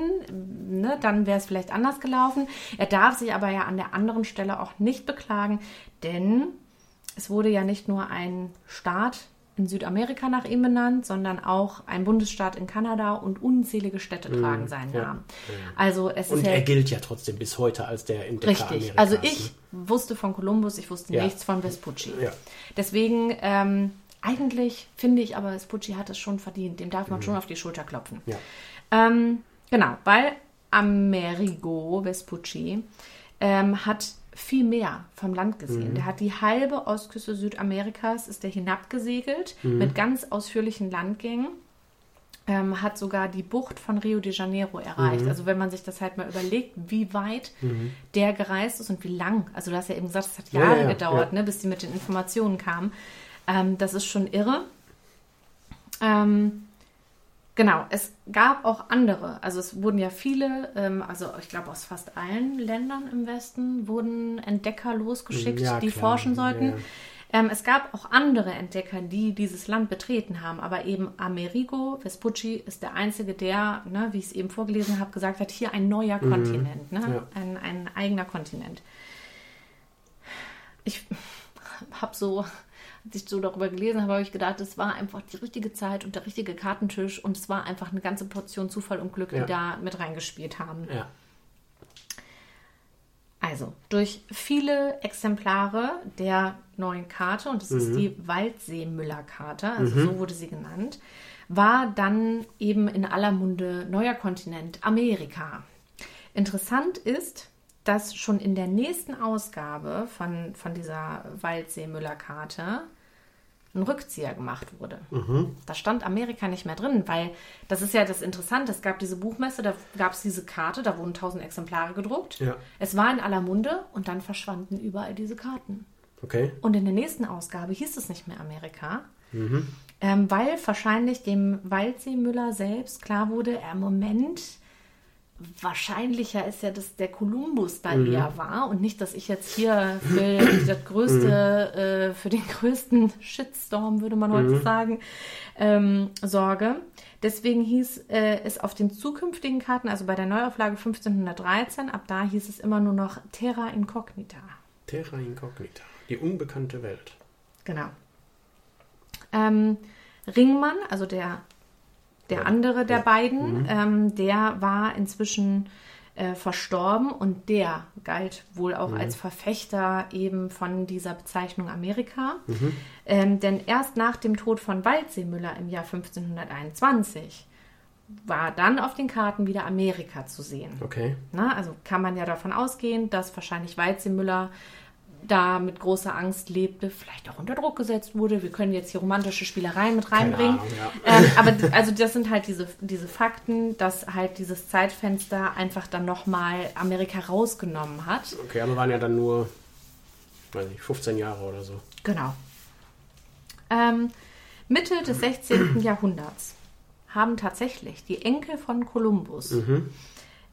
ne, dann wäre es vielleicht anders gelaufen. Er darf sich aber ja an der anderen Stelle auch nicht beklagen, denn es wurde ja nicht nur ein Staat in Südamerika nach ihm benannt, sondern auch ein Bundesstaat in Kanada und unzählige Städte tragen seinen ja. Namen. Also es Und ist ja er gilt ja trotzdem bis heute als der Entdecker Richtig. Amerikas. Also ne? ich wusste von Kolumbus, ich wusste nichts von Vespucci. Deswegen, ähm, eigentlich finde ich aber, Vespucci hat es schon verdient. Dem darf man schon auf die Schulter klopfen. Ähm, genau, weil Amerigo Vespucci ähm, hat viel mehr vom Land gesehen. Der hat die halbe Ostküste Südamerikas, ist er hinabgesegelt mit ganz ausführlichen Landgängen. Ähm, hat sogar die Bucht von Rio de Janeiro erreicht. Also wenn man sich das halt mal überlegt, wie weit der gereist ist und wie lang. Also du hast ja eben gesagt, es hat Ja, Jahre ja, gedauert, ja. Ne, bis die mit den Informationen kamen. Ähm, das ist schon irre. Ähm, genau, es gab auch andere. Also es wurden ja viele, ähm, also ich glaube aus fast allen Ländern im Westen wurden Entdecker losgeschickt, Ja, die klar. forschen sollten. Ja. Ähm, es gab auch andere Entdecker, die dieses Land betreten haben, aber eben Amerigo Vespucci ist der einzige, der, ne, wie ich es eben vorgelesen habe, gesagt hat, hier ein neuer Kontinent, ne? Mhm. Ja. ein, ein eigener Kontinent. Ich habe so, als ich so darüber gelesen habe, habe ich gedacht, es war einfach die richtige Zeit und der richtige Kartentisch und es war einfach eine ganze Portion Zufall und Glück, Ja. die da mit reingespielt haben. Ja. Also, durch viele Exemplare der neuen Karte, und das ist die Waldsee-Müller-Karte, also so wurde sie genannt, war dann eben in aller Munde neuer Kontinent Amerika. Interessant ist, dass schon in der nächsten Ausgabe von, von dieser Waldsee-Müller-Karte ein Rückzieher gemacht wurde. Da stand Amerika nicht mehr drin, weil das ist ja das Interessante. Es gab diese Buchmesse, da gab es diese Karte, da wurden tausend Exemplare gedruckt. Ja. Es war in aller Munde und dann verschwanden überall diese Karten. Okay. Und in der nächsten Ausgabe hieß es nicht mehr Amerika, ähm, weil wahrscheinlich dem Waldsee-Müller selbst klar wurde, äh, Moment, wahrscheinlicher ist ja, dass der Kolumbus da eher war und nicht, dass ich jetzt hier für das größte, äh, für den größten Shitstorm, würde man heute sagen, ähm, sorge. Deswegen hieß äh, es auf den zukünftigen Karten, also bei der Neuauflage 1513, ab da hieß es immer nur noch Terra Incognita. Terra Incognita. Die unbekannte Welt. Genau. Ähm, Ringmann, also der, der andere der beiden, ähm, der war inzwischen äh, verstorben und der galt wohl auch als Verfechter eben von dieser Bezeichnung Amerika. Ähm, denn erst nach dem Tod von Waldseemüller im Jahr 1521 war dann auf den Karten wieder Amerika zu sehen. Okay. Na, also kann man ja davon ausgehen, dass wahrscheinlich Weizenmüller da mit großer Angst lebte, vielleicht auch unter Druck gesetzt wurde. Wir können jetzt hier romantische Spielereien mit reinbringen. Ahnung, ja. ähm, aber also das sind halt diese, diese Fakten, dass halt dieses Zeitfenster einfach dann nochmal Amerika rausgenommen hat. Okay, aber waren ja dann nur, weiß nicht, 15 Jahre oder so. Genau. Ähm, Mitte des 16. Jahrhunderts haben tatsächlich die Enkel von Kolumbus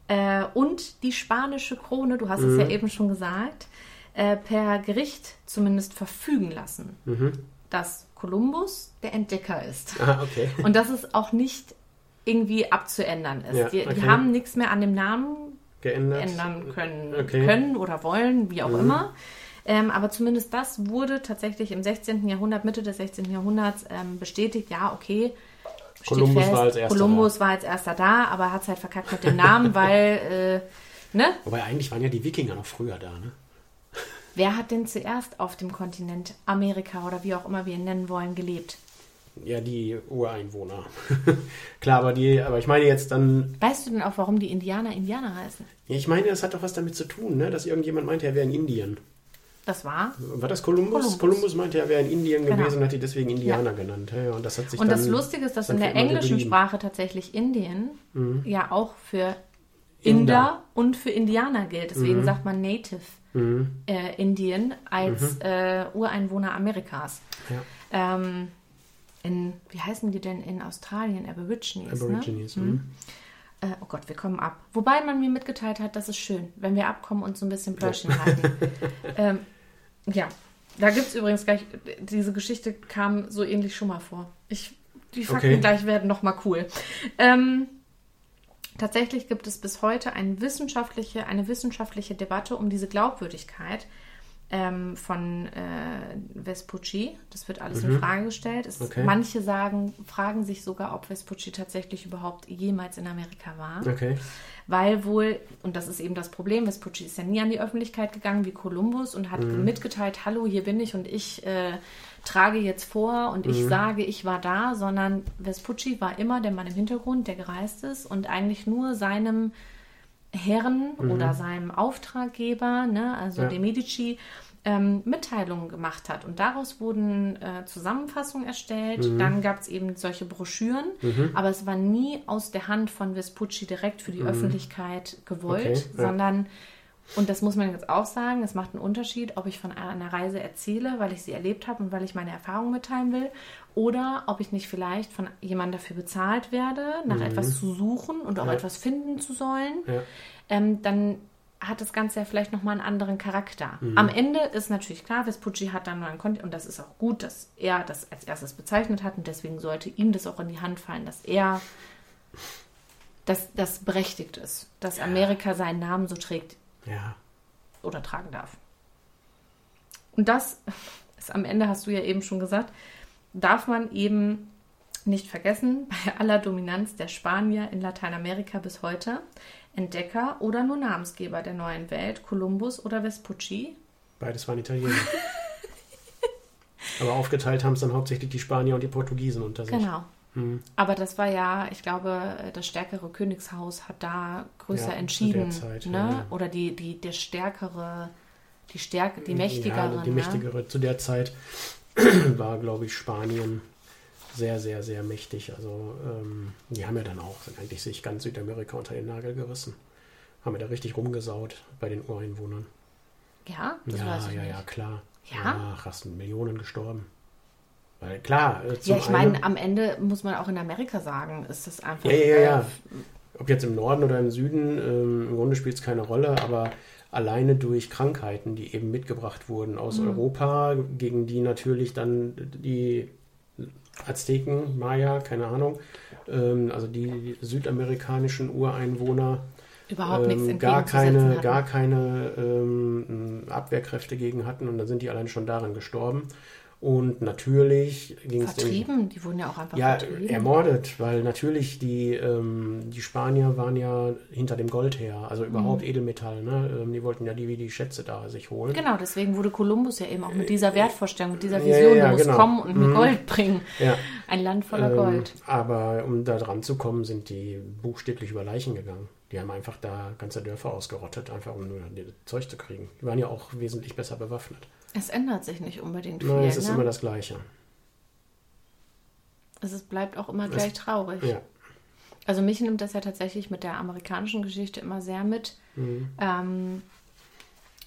äh, und die spanische Krone, du hast es ja eben schon gesagt, äh, per Gericht zumindest verfügen lassen, dass Kolumbus der Entdecker ist. Ah, okay. Und dass es auch nicht irgendwie abzuändern ist. Ja, die, die okay. haben nichts mehr an dem Namen Geändert. ändern können, Okay. Mhm. können oder wollen, wie auch immer. Ähm, aber zumindest das wurde tatsächlich im 16. Jahrhundert, Mitte des 16. Jahrhunderts ähm, bestätigt, ja, okay. Kolumbus war als erster Kolumbus war als erster da, aber hat es halt verkackt mit dem Namen, weil, äh, ne? Wobei eigentlich waren ja die Wikinger noch früher da, ne? Wer hat denn zuerst auf dem Kontinent Amerika oder wie auch immer wir ihn nennen wollen, gelebt? Ja, die Ureinwohner. Klar, aber die, aber ich meine jetzt dann, Weißt du denn auch, warum die Indianer Indianer heißen? ich meine, das hat doch was damit zu tun, ne? Dass irgendjemand meinte, er wäre in Indien. Das war. War das Kolumbus? Kolumbus. Meinte, er wäre in Indien Genau. gewesen und hat die deswegen Indianer genannt. Ja, ja, und das hat sich Und dann, das Lustige ist, dass in der englischen. Mhm. Sprache tatsächlich Indien ja auch für Inder, Inder. und für Indianer gilt. Deswegen Mhm. sagt man Native äh, Indian als äh, Ureinwohner Amerikas. Mhm. Ja. Ähm, in, wie heißen die denn in Australien? Aborigines. Ne? Aborigines. Mhm. Äh, oh Gott, wir kommen ab. Wobei man mir mitgeteilt hat, das ist schön, wenn wir abkommen und so ein bisschen Pläuschen halten. ähm, ja. Da gibt es übrigens gleich, diese Geschichte kam so ähnlich schon mal vor. Ich, die Fakten Okay. gleich werden nochmal cool. Ähm, tatsächlich gibt es bis heute eine wissenschaftliche, eine wissenschaftliche Debatte um diese Glaubwürdigkeit ähm, von äh, Vespucci. Das wird alles in Frage gestellt. Es, Mhm. Okay. Manche sagen, fragen sich sogar, ob Vespucci tatsächlich überhaupt jemals in Amerika war. Okay. Weil wohl, und das ist eben das Problem, Vespucci ist ja nie an die Öffentlichkeit gegangen wie Kolumbus und hat mitgeteilt, hallo, hier bin ich und ich äh, trage jetzt vor und ich sage, ich war da, sondern Vespucci war immer der Mann im Hintergrund, der gereist ist und eigentlich nur seinem Herren oder seinem Auftraggeber, ne, also Ja. dem Medici, ähm, Mitteilungen gemacht hat. Und daraus wurden äh, Zusammenfassungen erstellt. Mhm. Dann gab es eben solche Broschüren, aber es war nie aus der Hand von Vespucci direkt für die Öffentlichkeit gewollt, Mhm. Okay, ja. sondern, und das muss man jetzt auch sagen, es macht einen Unterschied, ob ich von einer Reise erzähle, weil ich sie erlebt habe und weil ich meine Erfahrungen mitteilen will, oder ob ich nicht vielleicht von jemandem dafür bezahlt werde, nach etwas zu suchen und auch Mhm. Ja. etwas finden zu sollen Ja. ähm, dann hat das Ganze ja vielleicht nochmal einen anderen Charakter. Mhm. Am Ende ist natürlich klar, Vespucci hat dann nur ein Konto und das ist auch gut, dass er das als erstes bezeichnet hat und deswegen sollte ihm das auch in die Hand fallen, dass er dass das berechtigt ist, dass Amerika seinen Namen so trägt Ja. oder tragen darf. Und das ist am Ende, hast du ja eben schon gesagt, darf man eben nicht vergessen, bei aller Dominanz der Spanier in Lateinamerika bis heute, Entdecker oder nur Namensgeber der neuen Welt, Kolumbus oder Vespucci, Beides waren Italiener. Aber aufgeteilt haben es dann hauptsächlich die Spanier und die Portugiesen unter sich. Genau. Hm. Aber das war ja, ich glaube, das stärkere Königshaus hat da größer Ja, zu entschieden. der Zeit, ne? ja. Oder die, die, der stärkere, die Stärke, die mächtigere. Ja, die ne? mächtigere. Zu der Zeit war, glaube ich, Spanien sehr, sehr, sehr mächtig. Also ähm, die haben ja dann auch eigentlich sich ganz Südamerika unter den Nagel gerissen. Haben ja da richtig rumgesaut bei den Ureinwohnern. Ja, das ja, weiß ich ja, nicht. ja, klar. Ja? Ach, hast Millionen gestorben. Weil klar, äh, Ja, ich meine, am Ende muss man auch in Amerika sagen, ist das einfach. Ja, ja, ja, äh, Ob jetzt im Norden oder im Süden, ähm, im Grunde spielt es keine Rolle, aber alleine durch Krankheiten, die eben mitgebracht wurden aus Mhm. Europa, gegen die natürlich dann die Azteken, Maya, keine Ahnung, ähm, also die südamerikanischen Ureinwohner überhaupt nichts ähm, gar entgegenzusetzen keine, gar keine ähm, Abwehrkräfte gegen hatten und dann sind die allein schon daran gestorben. Und natürlich ging es Vertrieben, die wurden ja auch einfach ja, vertrieben. ermordet, weil natürlich die, ähm, die Spanier waren ja hinter dem Gold her, also überhaupt Edelmetall, ne? Ähm, die wollten ja die wie die Schätze da sich holen. Genau, deswegen wurde Kolumbus ja eben auch mit dieser Wertvorstellung, mit dieser Äh, Ja, Vision, ja, du musst genau. kommen und Mhm. Gold bringen. Ja, Ein Land voller ähm, Gold. Aber um da dran zu kommen, sind die buchstäblich über Leichen gegangen. Die haben einfach da ganze Dörfer ausgerottet, einfach um nur das Zeug zu kriegen. Die waren ja auch wesentlich besser bewaffnet. Es ändert sich nicht unbedingt viel. Nein, es ist ne? immer das Gleiche. es bleibt auch immer gleich traurig. Ja. Also mich nimmt das ja tatsächlich mit der amerikanischen Geschichte immer sehr mit, Mhm. ähm,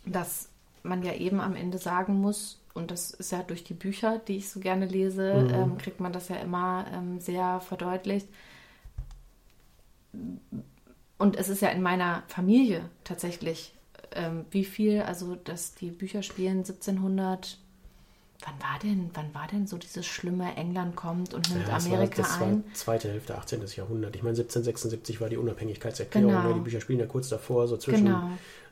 dass man ja eben am Ende sagen muss, und das ist ja durch die Bücher, die ich so gerne lese, Mhm. ähm, kriegt man das ja immer ähm, sehr verdeutlicht. Und es ist ja in meiner Familie tatsächlich, ähm, wie viel, also dass die Bücher spielen 1700, wann war denn, wann war denn so dieses schlimme England kommt und nimmt Ja, das Amerika war, das ein? war zweite Hälfte 18. Jahrhundert. Ich meine, 1776 war die Unabhängigkeitserklärung. Genau. Ne? Die Bücher spielen ja kurz davor, so zwischen Genau.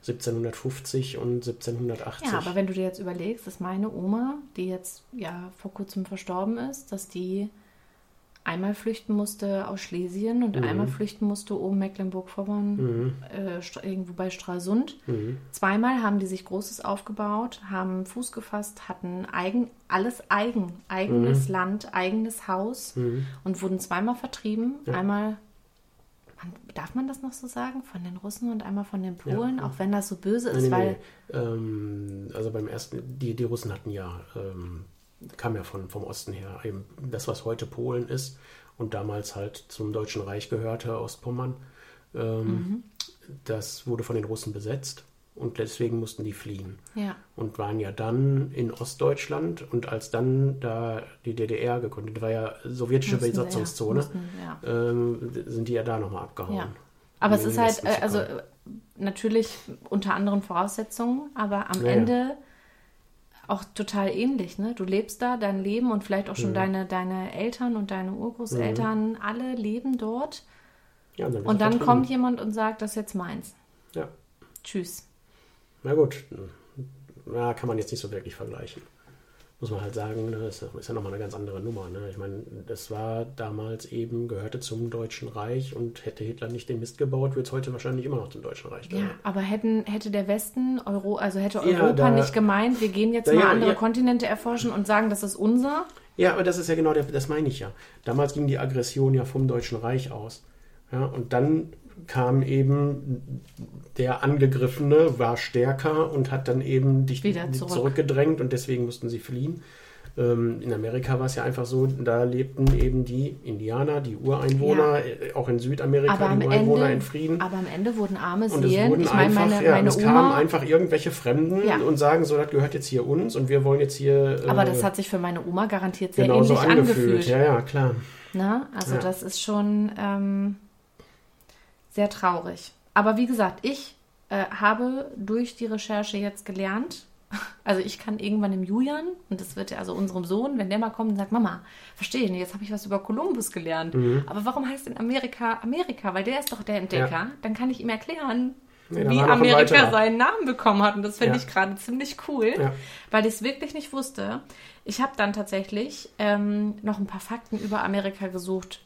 1750 und 1780. Ja, aber wenn du dir jetzt überlegst, dass meine Oma, die jetzt ja vor kurzem verstorben ist, dass die einmal flüchten musste aus Schlesien und einmal flüchten musste oben Mecklenburg-Vorpommern, Mhm. äh, irgendwo bei Stralsund. Mhm. Zweimal haben die sich Großes aufgebaut, haben Fuß gefasst, hatten eigen, alles eigen, eigenes Land, eigenes Haus Mhm. und wurden zweimal vertrieben. Ja. Einmal, darf man das noch so sagen, von den Russen und einmal von den Polen, Ja. auch wenn das so böse Nee, ist, nee, weil nee. Ähm, also beim ersten, die, die Russen hatten ja, ähm, kam ja von, vom Osten her, eben das, was heute Polen ist und damals halt zum Deutschen Reich gehörte, Ostpommern, ähm, Mhm. das wurde von den Russen besetzt und deswegen mussten die fliehen. ja. und waren ja dann in Ostdeutschland und als dann da die DDR gegründet war ja sowjetische Mussten Besatzungszone, Ja, mussten, ja. ähm, sind die ja da nochmal abgehauen. Aber es ist halt, äh, also äh, natürlich unter anderen Voraussetzungen, aber am. Ende auch total ähnlich, ne? Du lebst da dein Leben und vielleicht auch schon Mhm. deine, deine Eltern und deine Urgroßeltern, alle leben dort. Ja, und dann, Und dann kommt jemand und sagt, das ist jetzt meins. Ja, Tschüss. na gut. Ja, kann man jetzt nicht so wirklich vergleichen. Muss man halt sagen, ne, ist, ist ja nochmal eine ganz andere Nummer. Ne? Ich meine, das war damals eben, gehörte zum Deutschen Reich und hätte Hitler nicht den Mist gebaut, würde es heute wahrscheinlich immer noch zum Deutschen Reich Ja, gehören. aber hätten, hätte der Westen, Euro, also hätte Ja, Europa da- nicht gemeint, wir gehen jetzt Ja, mal ja, andere ja. Kontinente erforschen und sagen, das ist unser. Ja, aber das ist ja genau, der, das meine ich ja. Damals ging die Aggression ja vom Deutschen Reich aus. Ja, und dann kam eben der Angegriffene, war stärker und hat dann eben dich zurück. zurückgedrängt und deswegen mussten sie fliehen. Ähm, in Amerika war es ja einfach so, da lebten eben die Indianer, die Ureinwohner, äh, auch in Südamerika, Aber die Ureinwohner Ende, in Frieden. aber am Ende wurden arme Und es Seelen. wurden Ich meine, einfach, meine, ja, meine es kamen Oma. einfach irgendwelche Fremden Ja. und sagen so, das gehört jetzt hier uns und wir wollen jetzt hier. äh, Aber das hat sich für meine Oma garantiert sehr genauso ähnlich angefühlt. angefühlt. Ja, ja, klar. Ne? Also Ja. das ist schon ähm, sehr traurig. Aber wie gesagt, ich äh, habe durch die Recherche jetzt gelernt, also ich kann irgendwann im Julian, und das wird ja also unserem Sohn, wenn der mal kommt und sagt, Mama, verstehe nicht, jetzt habe ich was über Kolumbus gelernt. Mhm. Aber warum heißt in Amerika Amerika? Weil der ist doch der Entdecker. Dann kann ich ihm erklären, Nee, wie Amerika seinen Namen bekommen hat. Und das finde Ja. ich gerade ziemlich cool, Ja. weil ich es wirklich nicht wusste. Ich habe dann tatsächlich ähm, noch ein paar Fakten über Amerika gesucht,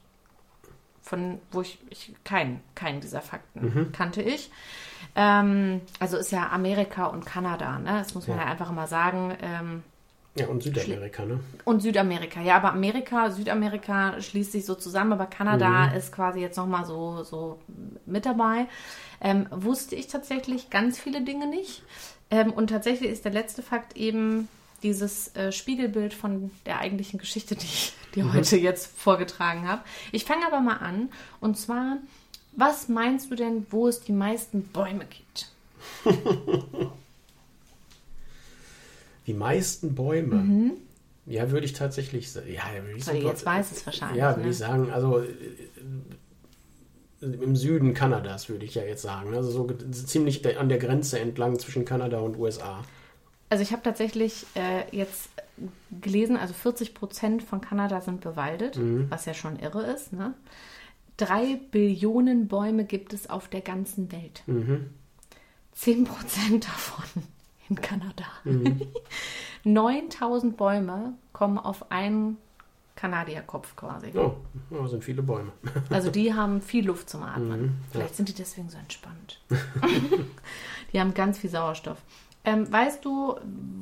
von wo ich, ich keinen, keinen dieser Fakten Mhm. kannte ich. Ähm, also ist ja Amerika und Kanada, ne? Das muss man ja, Ja. einfach immer sagen. Ähm, Ja, und Südamerika, ne? und Südamerika, ja, aber Amerika, Südamerika schließt sich so zusammen, aber Kanada Mhm. ist quasi jetzt nochmal so, so mit dabei. Ähm, wusste ich tatsächlich ganz viele Dinge nicht. Ähm, und tatsächlich ist der letzte Fakt eben dieses äh, Spiegelbild von der eigentlichen Geschichte, die ich dir Mhm. heute jetzt vorgetragen habe. Ich fange aber mal an. Und zwar, was meinst du denn, wo es die meisten Bäume gibt? Die meisten Bäume. Ja, würde ich tatsächlich sagen. Ja, Weil du so- jetzt weißt es wahrscheinlich. Ja, würde ne? ich sagen, also äh, im Süden Kanadas würde ich ja jetzt sagen. Also so ziemlich an der Grenze entlang zwischen Kanada und USA. Also ich habe tatsächlich äh, jetzt gelesen, also 40 Prozent von Kanada sind bewaldet, Mhm. was ja schon irre ist. Ne? Drei Billionen Bäume gibt es auf der ganzen Welt. Mhm. Zehn Prozent davon in Kanada. Mhm. 9000 Bäume kommen auf einen Kanadierkopf quasi. Oh, oh, sind viele Bäume. Also die haben viel Luft zum Atmen. Mhm, Vielleicht sind die deswegen so entspannt. die haben ganz viel Sauerstoff. Ähm, weißt du,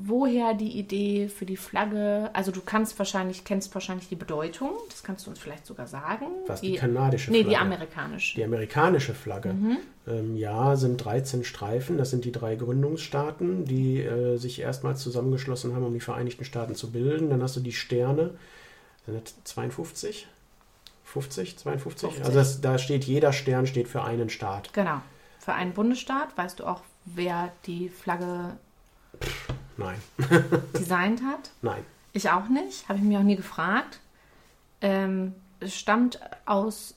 woher die Idee für die Flagge, also du kannst wahrscheinlich, kennst wahrscheinlich die Bedeutung, das kannst du uns vielleicht sogar sagen. Was, die kanadische Nee, Flagge? die amerikanische. Die amerikanische Flagge. Mhm. Ähm, ja, sind 13 Streifen. Das sind die drei Gründungsstaaten, die äh, sich erstmals zusammengeschlossen haben, um die Vereinigten Staaten zu bilden. Dann hast du die Sterne. Sind das 52? 50? 52? 50. Also das, da steht, jeder Stern steht für einen Staat. Genau. Für einen Bundesstaat, weißt du auch, wer die Flagge Nein, designt hat? nein. Ich auch nicht, habe ich mich auch nie gefragt. Ähm, es stammt aus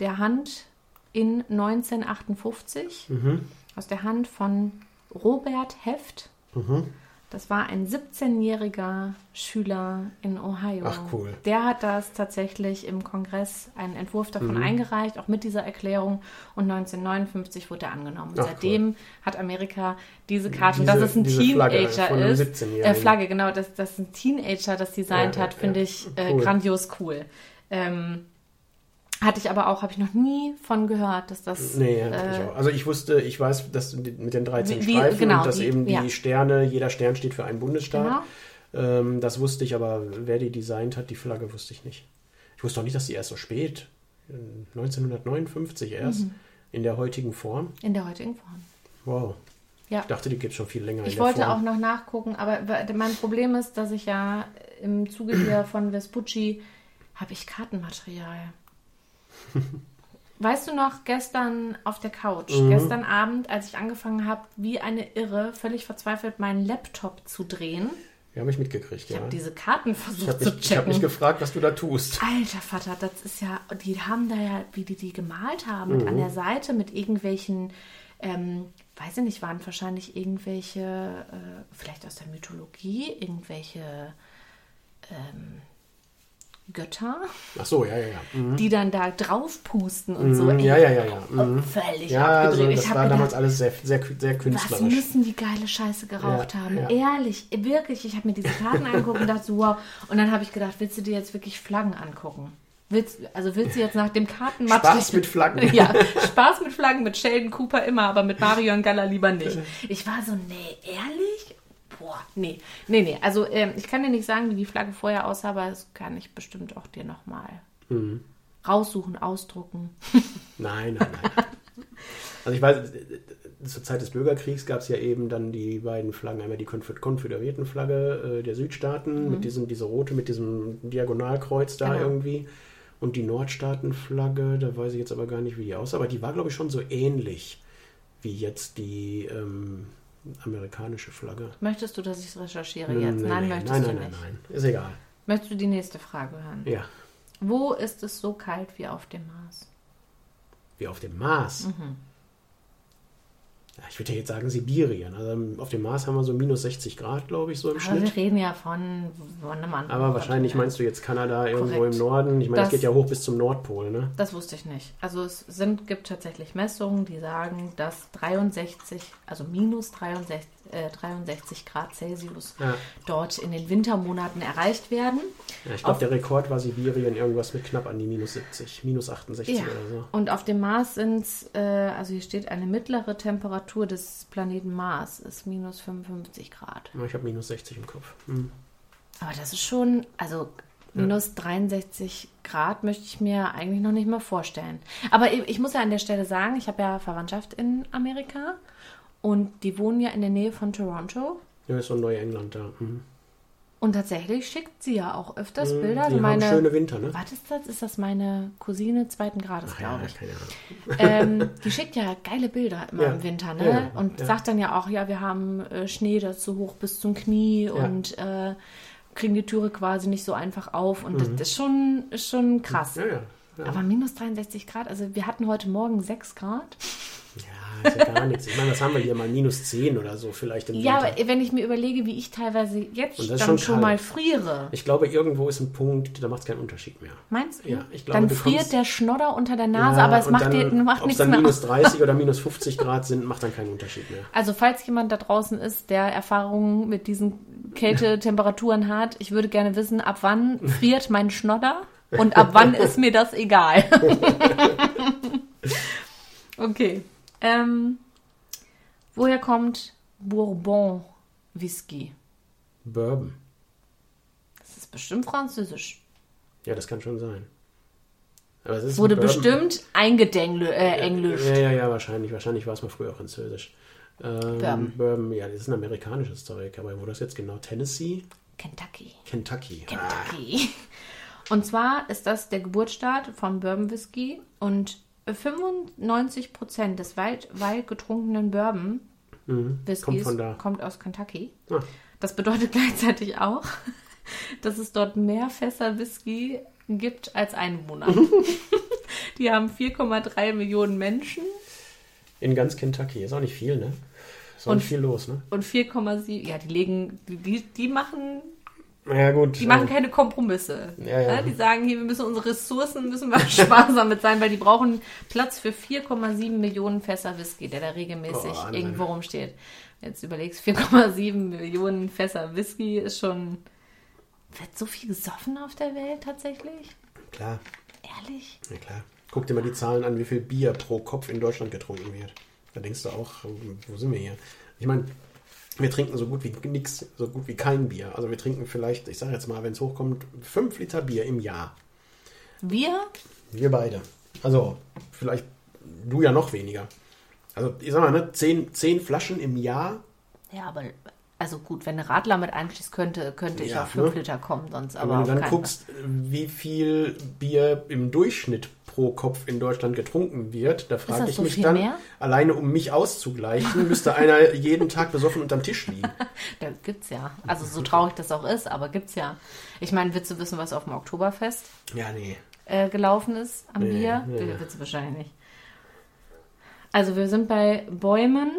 der Hand in 1958, Mhm. aus der Hand von Robert Heft. Mhm. Das war ein 17-jähriger Schüler in Ohio. Ach, cool. Der hat das tatsächlich im Kongress einen Entwurf davon Mhm. eingereicht, auch mit dieser Erklärung. Und 1959 wurde er angenommen. Und Ach, seitdem hat Amerika diese Karte. Und Diese- dass es ein Flagge Teenager einem ist. 17-Jährigen. Äh, Flagge, genau, dass, dass ein Teenager das designt Ja, ja, hat, finde ja. ich äh, Cool. grandios cool. Ähm, hatte ich aber auch, habe ich noch nie von gehört, dass das. Nee, äh, ich auch. Also ich wusste, ich weiß, dass mit den 13 Wie- Streifen genau, und dass wie- eben die ja. Sterne, jeder Stern steht für einen Bundesstaat. Genau. Ähm, das wusste ich, aber wer die designt hat, die Flagge wusste ich nicht. Ich wusste auch nicht, dass die erst so spät, äh, 1959 erst, Mhm. in der heutigen Form. In der heutigen Form. Wow. Ja. Ich dachte, die gibt es schon viel länger Ich wollte Form. auch noch nachgucken, aber mein Problem ist, dass ich ja im Zuge hier von Vespucci habe ich Kartenmaterial. Weißt du noch, gestern auf der Couch, Mhm. gestern Abend, als ich angefangen habe, wie eine Irre, völlig verzweifelt, meinen Laptop zu drehen. Ja, habe ich mitgekriegt, Ich ja. habe diese Karten Ich versucht habe zu mich, ich hab mich checken. gefragt, was du da tust. Alter Vater, das ist ja, die haben da ja, wie die die gemalt haben, mit Mhm. an der Seite mit irgendwelchen ähm, weiß ich nicht, waren wahrscheinlich irgendwelche, äh, vielleicht aus der Mythologie, irgendwelche ähm, Götter, Ach so, ja, ja, ja. Mhm. die dann da drauf pusten und so. Mhm, ja, ja, ja, ja. Mhm. Völlig Ja, also abgedreht. das ich war habe damals gedacht, alles sehr, sehr, sehr was künstlerisch. müssen die geile Scheiße geraucht Ja, haben? ja. Ehrlich, wirklich. Ich habe mir diese Karten angeguckt und dachte so, wow. Und dann habe ich gedacht, willst du dir jetzt wirklich Flaggen angucken? Willst, also willst du jetzt nach dem Kartenmatch... Spaß mit Flaggen. Ja, Spaß mit Flaggen, mit Sheldon Cooper immer, aber mit Mario und Gala lieber nicht. Ich war so, nee, ehrlich? Boah, nee. Nee, nee. Also ähm, ich kann dir nicht sagen, wie die Flagge vorher aussah, aber das kann ich bestimmt auch dir nochmal Mhm. raussuchen, ausdrucken. Nein, nein, nein. Also ich weiß, zur Zeit des Bürgerkriegs gab es ja eben dann die beiden Flaggen, einmal die Konfö- Konföderiertenflagge äh, der Südstaaten mit diesem, diese rote, mit diesem Diagonalkreuz da Genau. irgendwie. Und die Nordstaatenflagge, da weiß ich jetzt aber gar nicht, wie die aussah, aber die war, glaube ich, schon so ähnlich wie jetzt die ähm, amerikanische Flagge. Möchtest du, dass ich es recherchiere jetzt? Nee, nein, nee, möchtest nein, du nein, nicht. nein, nein. Ist egal. Möchtest du die nächste Frage hören? Ja, Wo ist es so kalt wie auf dem Mars? wie auf dem Mars. Mhm. Ich würde ja jetzt sagen Sibirien. Also auf dem Mars haben wir so minus 60 Grad, glaube ich, so im Aber Schnitt. wir reden ja von, von einem anderen Aber wahrscheinlich Kontinent. meinst du jetzt Kanada irgendwo Korrekt. im Norden. Ich meine, das, Das- geht ja hoch bis zum Nordpol, ne? Das wusste ich nicht. Also es sind, gibt tatsächlich Messungen, die sagen, dass 63, also minus 63, äh, 63 Grad Celsius Ja, dort in den Wintermonaten erreicht werden. ja ich glaube, der Rekord war Sibirien irgendwas mit knapp an die minus 70, minus 68 Ja. oder so. Und auf dem Mars sind äh, also hier steht, eine mittlere Temperatur des Planeten Mars ist minus 55 Grad. Ich habe minus 60 im Kopf. Hm. Aber das ist schon, also minus 63 Grad möchte ich mir eigentlich noch nicht mal vorstellen. Aber ich, ich muss ja an der Stelle sagen, ich habe ja Verwandtschaft in Amerika und die wohnen ja in der Nähe von Toronto. Ja, ist so ein Neuengland da. Hm. Und tatsächlich schickt sie ja auch öfters Hm, Bilder. Die Also haben meine, schöne Winter, ne? was ist das? Ist das meine Cousine zweiten Grades, Ach ja, glaube ich. keine Ahnung. ähm, die schickt ja geile Bilder immer Ja. im Winter, ne? Ja, und ja. sagt dann ja auch, ja, wir haben äh, Schnee dazu hoch bis zum Knie und äh, kriegen die Türe quasi nicht so einfach auf. Und das, das ist schon, ist schon krass. Mhm. Ja, ja. Ja, Aber minus 63 Grad, also wir hatten heute Morgen 6 Grad. Ist ja gar nichts. Ich meine, was haben wir hier mal? Minus 10 oder so vielleicht im Ja, Winter. aber wenn ich mir überlege, wie ich teilweise jetzt dann schon schon mal friere, Ich glaube, irgendwo ist ein Punkt, da macht es keinen Unterschied mehr. meinst du? Ja, ich glaube, dann friert kommst- der Schnodder unter der Nase, Ja, aber es macht, dann, dir, macht nichts dann mehr minus aus. 30 oder minus 50 Grad sind, macht dann keinen Unterschied mehr. Also falls jemand da draußen ist, der Erfahrungen mit diesen Kältetemperaturen hat, ich würde gerne wissen, ab wann friert mein Schnodder und ab wann ist mir das egal. okay. Ähm, woher kommt Bourbon Whisky? Bourbon. Das ist bestimmt französisch. Ja, das kann schon sein. Aber es ist Wurde Bourbon- bestimmt eingedenglischt. Äh, Englisch. Ja, ja, ja, wahrscheinlich. Wahrscheinlich war es mal früher französisch. Ähm, Bourbon. Ähm. ja, das ist ein amerikanisches Zeug. Aber wo das jetzt genau? Tennessee? Kentucky. Kentucky. Kentucky. Und zwar ist das der Geburtsstaat von Bourbon Whisky und 95% des weltweit getrunkenen Bourbon Mhm. Whiskys Kommt kommt aus Kentucky. Ah, Das bedeutet gleichzeitig auch, dass es dort mehr Fässer Whisky gibt als Einwohner. Die haben 4,3 Millionen Menschen in ganz Kentucky. Ist auch nicht viel, ne? Ist auch Und- nicht viel los, ne? und 4,7. Ja, die legen, die, die machen Ja, gut. Die machen keine Kompromisse. Ja, ja. Ne? Die sagen, hier, wir müssen unsere Ressourcen, müssen wir sparsam mit sein, weil die brauchen Platz für 4,7 Millionen Fässer Whisky, der da regelmäßig Oh, irgendwo rumsteht. Jetzt überlegst, 4,7 Millionen Fässer Whisky ist schon... Wird so viel gesoffen auf der Welt tatsächlich? Klar, Ehrlich? ja klar. Guck dir mal die Zahlen an, wie viel Bier pro Kopf in Deutschland getrunken wird. Da denkst du auch, wo sind wir hier? Ich meine, wir trinken so gut wie nix, so gut wie kein Bier. Also wir trinken vielleicht, ich sage jetzt mal, wenn es hochkommt, 5 Liter Bier im Jahr. Wir? Wir beide. Also vielleicht du ja noch weniger. Also ich sag mal, ne, 10, 10 Flaschen im Jahr. Ja, aber... Also gut, wenn eine Radler mit einschließt, könnte, könnte ich Ja, auf 5 ne? Liter kommen, sonst Aber wenn du dann guckst, wie viel Bier im Durchschnitt pro Kopf in Deutschland getrunken wird, da frage ich so mich dann, mehr? alleine um mich auszugleichen, müsste einer jeden Tag besoffen unterm Tisch liegen. Da gibt's ja. Also so traurig das auch ist, aber gibt's ja. Ich meine, willst du wissen, was auf dem Oktoberfest Ja, nee. äh, gelaufen ist am Nee, Bier? nee. Nee. Willst du wahrscheinlich nicht. Also wir sind bei Bäumen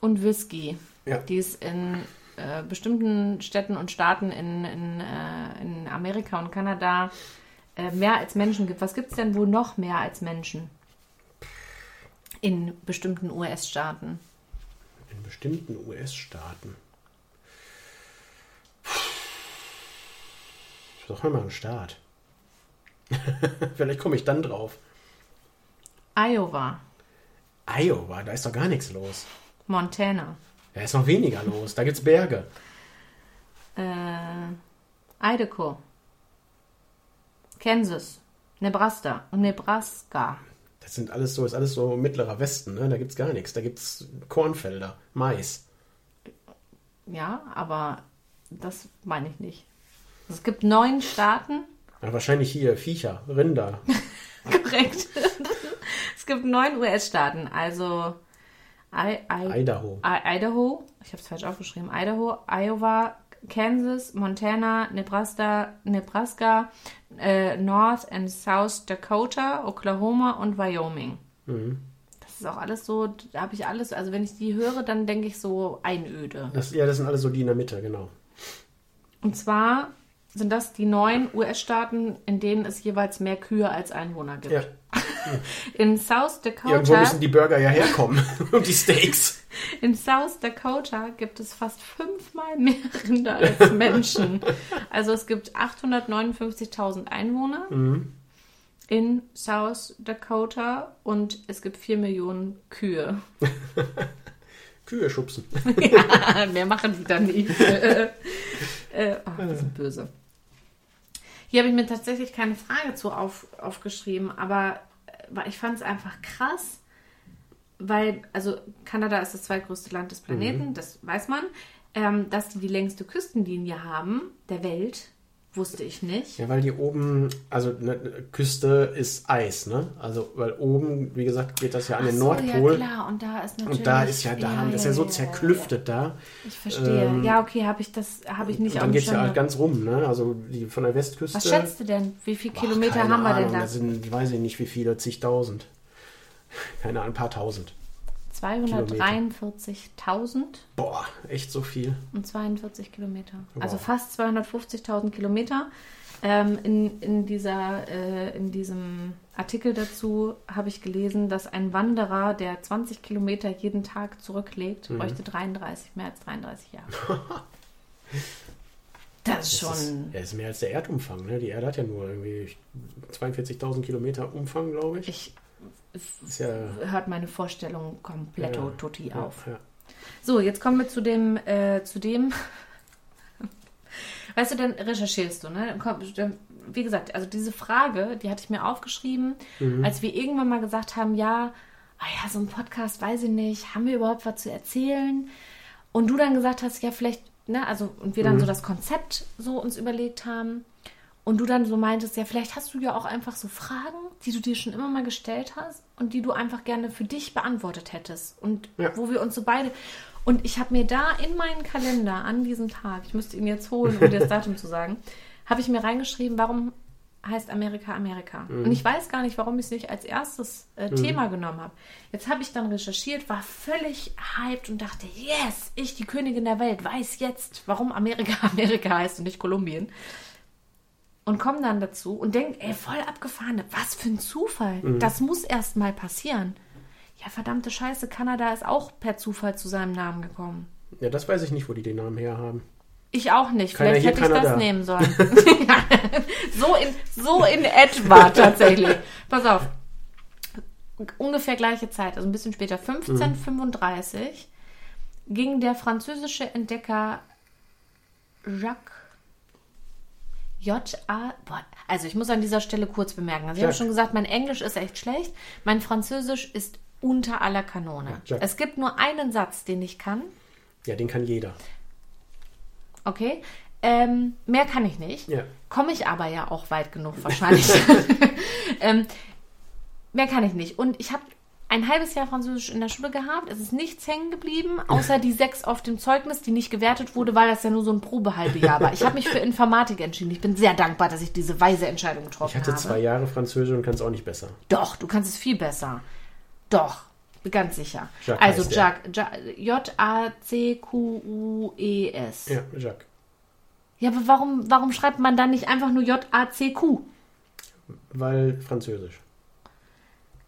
und Whisky, Ja. die es in äh, bestimmten Städten und Staaten in, in, äh, in Amerika und Kanada äh, mehr als Menschen gibt. Was gibt es denn wohl noch mehr als Menschen? In bestimmten US-Staaten. In bestimmten US-Staaten. Sag mir mal einen Staat. Vielleicht komme ich dann drauf. Iowa, Iowa, da ist doch gar nichts los. Montana, Da ist noch weniger los. Da gibt's Berge. äh, Idaho, Kansas, Nebraska und Nebraska. Das sind alles so, ist alles so mittlerer Westen, ne? Da gibt's gar nichts. Da gibt's Kornfelder, Mais. Ja, aber das meine ich nicht. Es gibt neun Staaten. Ja, wahrscheinlich hier Viecher, Rinder. Korrekt. es gibt neun US-Staaten. Also I, I, Idaho. I, Idaho, ich habe es falsch aufgeschrieben. Idaho, Iowa, Kansas, Montana, Nebraska, Nebraska äh, North and South Dakota, Oklahoma und Wyoming. Das ist auch alles so, da habe ich alles, also wenn ich die höre, dann denke ich so Einöde. Das, ja, das sind alles so die in der Mitte, genau. Und zwar sind das die neun US-Staaten, in denen es jeweils mehr Kühe als Einwohner gibt. Ja. In South Irgendwo Dakota, müssen die Burger ja herkommen. Und die Steaks. in South Dakota gibt es fast fünfmal mehr Rinder als Menschen. Also es gibt 859.000 Einwohner in South Dakota und es gibt 4 Millionen Kühe. Kühe schubsen. ja, mehr machen die dann nicht. äh, äh, oh, die sind böse. Hier habe ich mir tatsächlich keine Frage zu auf, aufgeschrieben, aber äh, ich fand es einfach krass, weil, also Kanada ist das zweitgrößte Land des Planeten, das weiß man. Ähm, dass die die längste Küstenlinie haben der Welt, wusste ich nicht. Ja, weil die oben, also ne, Küste ist Eis, ne? Also, weil oben, wie gesagt, geht das ja an den so, Nordpol. Ja, klar, und da ist natürlich. und da ist ja, da, das ist ja so zerklüftet da. Ich verstehe. ja, okay, habe ich das, habe ich nicht Und dann geht es ja halt ganz rum, ne? Also die von der Westküste. Was schätzt du denn? Wie viele Boah, Kilometer haben wir Ahnung, denn da? Das sind, weiß ich nicht, wie viele, zigtausend. Keine Ahnung, ein paar tausend. 243.000 Boah, echt so viel. und 42 Kilometer. Wow. Also fast 250.000 Kilometer. Ähm, in, in, dieser, äh, in diesem Artikel dazu habe ich gelesen, dass ein Wanderer, der 20 Kilometer jeden Tag zurücklegt, Mhm. bräuchte 33, mehr als 33 Jahre. Das ist Das ist, schon. ja, ist mehr als der Erdumfang, ne? Die Erde hat ja nur irgendwie 42.000 Kilometer Umfang, glaube ich. Ich Ist ja. hört meine Vorstellung komplett Ja, tutti auf. Ja. So, jetzt kommen wir zu dem, äh, zu dem. Weißt du, dann recherchierst du, ne? Wie gesagt, also diese Frage, die hatte ich mir aufgeschrieben, als wir irgendwann mal gesagt haben, ja, ah ja, so ein Podcast, weiß ich nicht, haben wir überhaupt was zu erzählen? Und du dann gesagt hast, ja, vielleicht, ne, also, und wir dann so das Konzept so uns überlegt haben. Und du dann so meintest, ja, vielleicht hast du ja auch einfach so Fragen, die du dir schon immer mal gestellt hast und die du einfach gerne für dich beantwortet hättest. Und Ja. wo wir uns so beide. Und ich habe mir da in meinen Kalender an diesem Tag, ich müsste ihn jetzt holen, um dir das Datum zu sagen, habe ich mir reingeschrieben, warum heißt Amerika Amerika. Und ich weiß gar nicht, warum ich es nicht als erstes äh, Thema genommen habe. Jetzt habe ich dann recherchiert, war völlig hyped und dachte, yes, ich, die Königin der Welt, weiß jetzt, warum Amerika Amerika heißt und nicht Kolumbien und komme dann dazu und denke, ey, voll abgefahren, was für ein Zufall. Das muss erst mal passieren. Ja, verdammte Scheiße, Kanada ist auch per Zufall zu seinem Namen gekommen. ja, das weiß ich nicht, wo die den Namen her haben. Ich auch nicht. Keiner Vielleicht hätte ich keiner das da. nehmen sollen. Ja, so, in, so in etwa tatsächlich. Pass auf. Ungefähr gleiche Zeit, also ein bisschen später, 1535, ging der französische Entdecker Jacques J.A. Also ich muss an dieser Stelle kurz bemerken. Also ich habe schon gesagt, mein Englisch ist echt schlecht. Mein Französisch ist unter aller Kanone. Jacques. Es gibt nur einen Satz, den ich kann. Ja, den kann jeder. Okay. Ähm, mehr kann ich nicht. Ja. Komme ich aber ja auch weit genug wahrscheinlich. ähm, mehr kann ich nicht. Und ich habe ein halbes Jahr Französisch in der Schule gehabt. Es ist nichts hängen geblieben, außer die sechs auf dem Zeugnis, die nicht gewertet wurde, weil das ja nur so ein Probehalbejahr war. Ich habe mich für Informatik entschieden. Ich bin sehr dankbar, dass ich diese weise Entscheidung getroffen Ich hatte habe. zwei Jahre Französisch und kann es auch nicht besser. Doch, du kannst es viel besser. Doch. Ganz sicher. Jacques also. Jacques, Ja- J-A-C-Q-U-E-S. Ja, Jacques. Ja, aber warum, warum schreibt man dann nicht einfach nur J-A-C-Q? Weil französisch.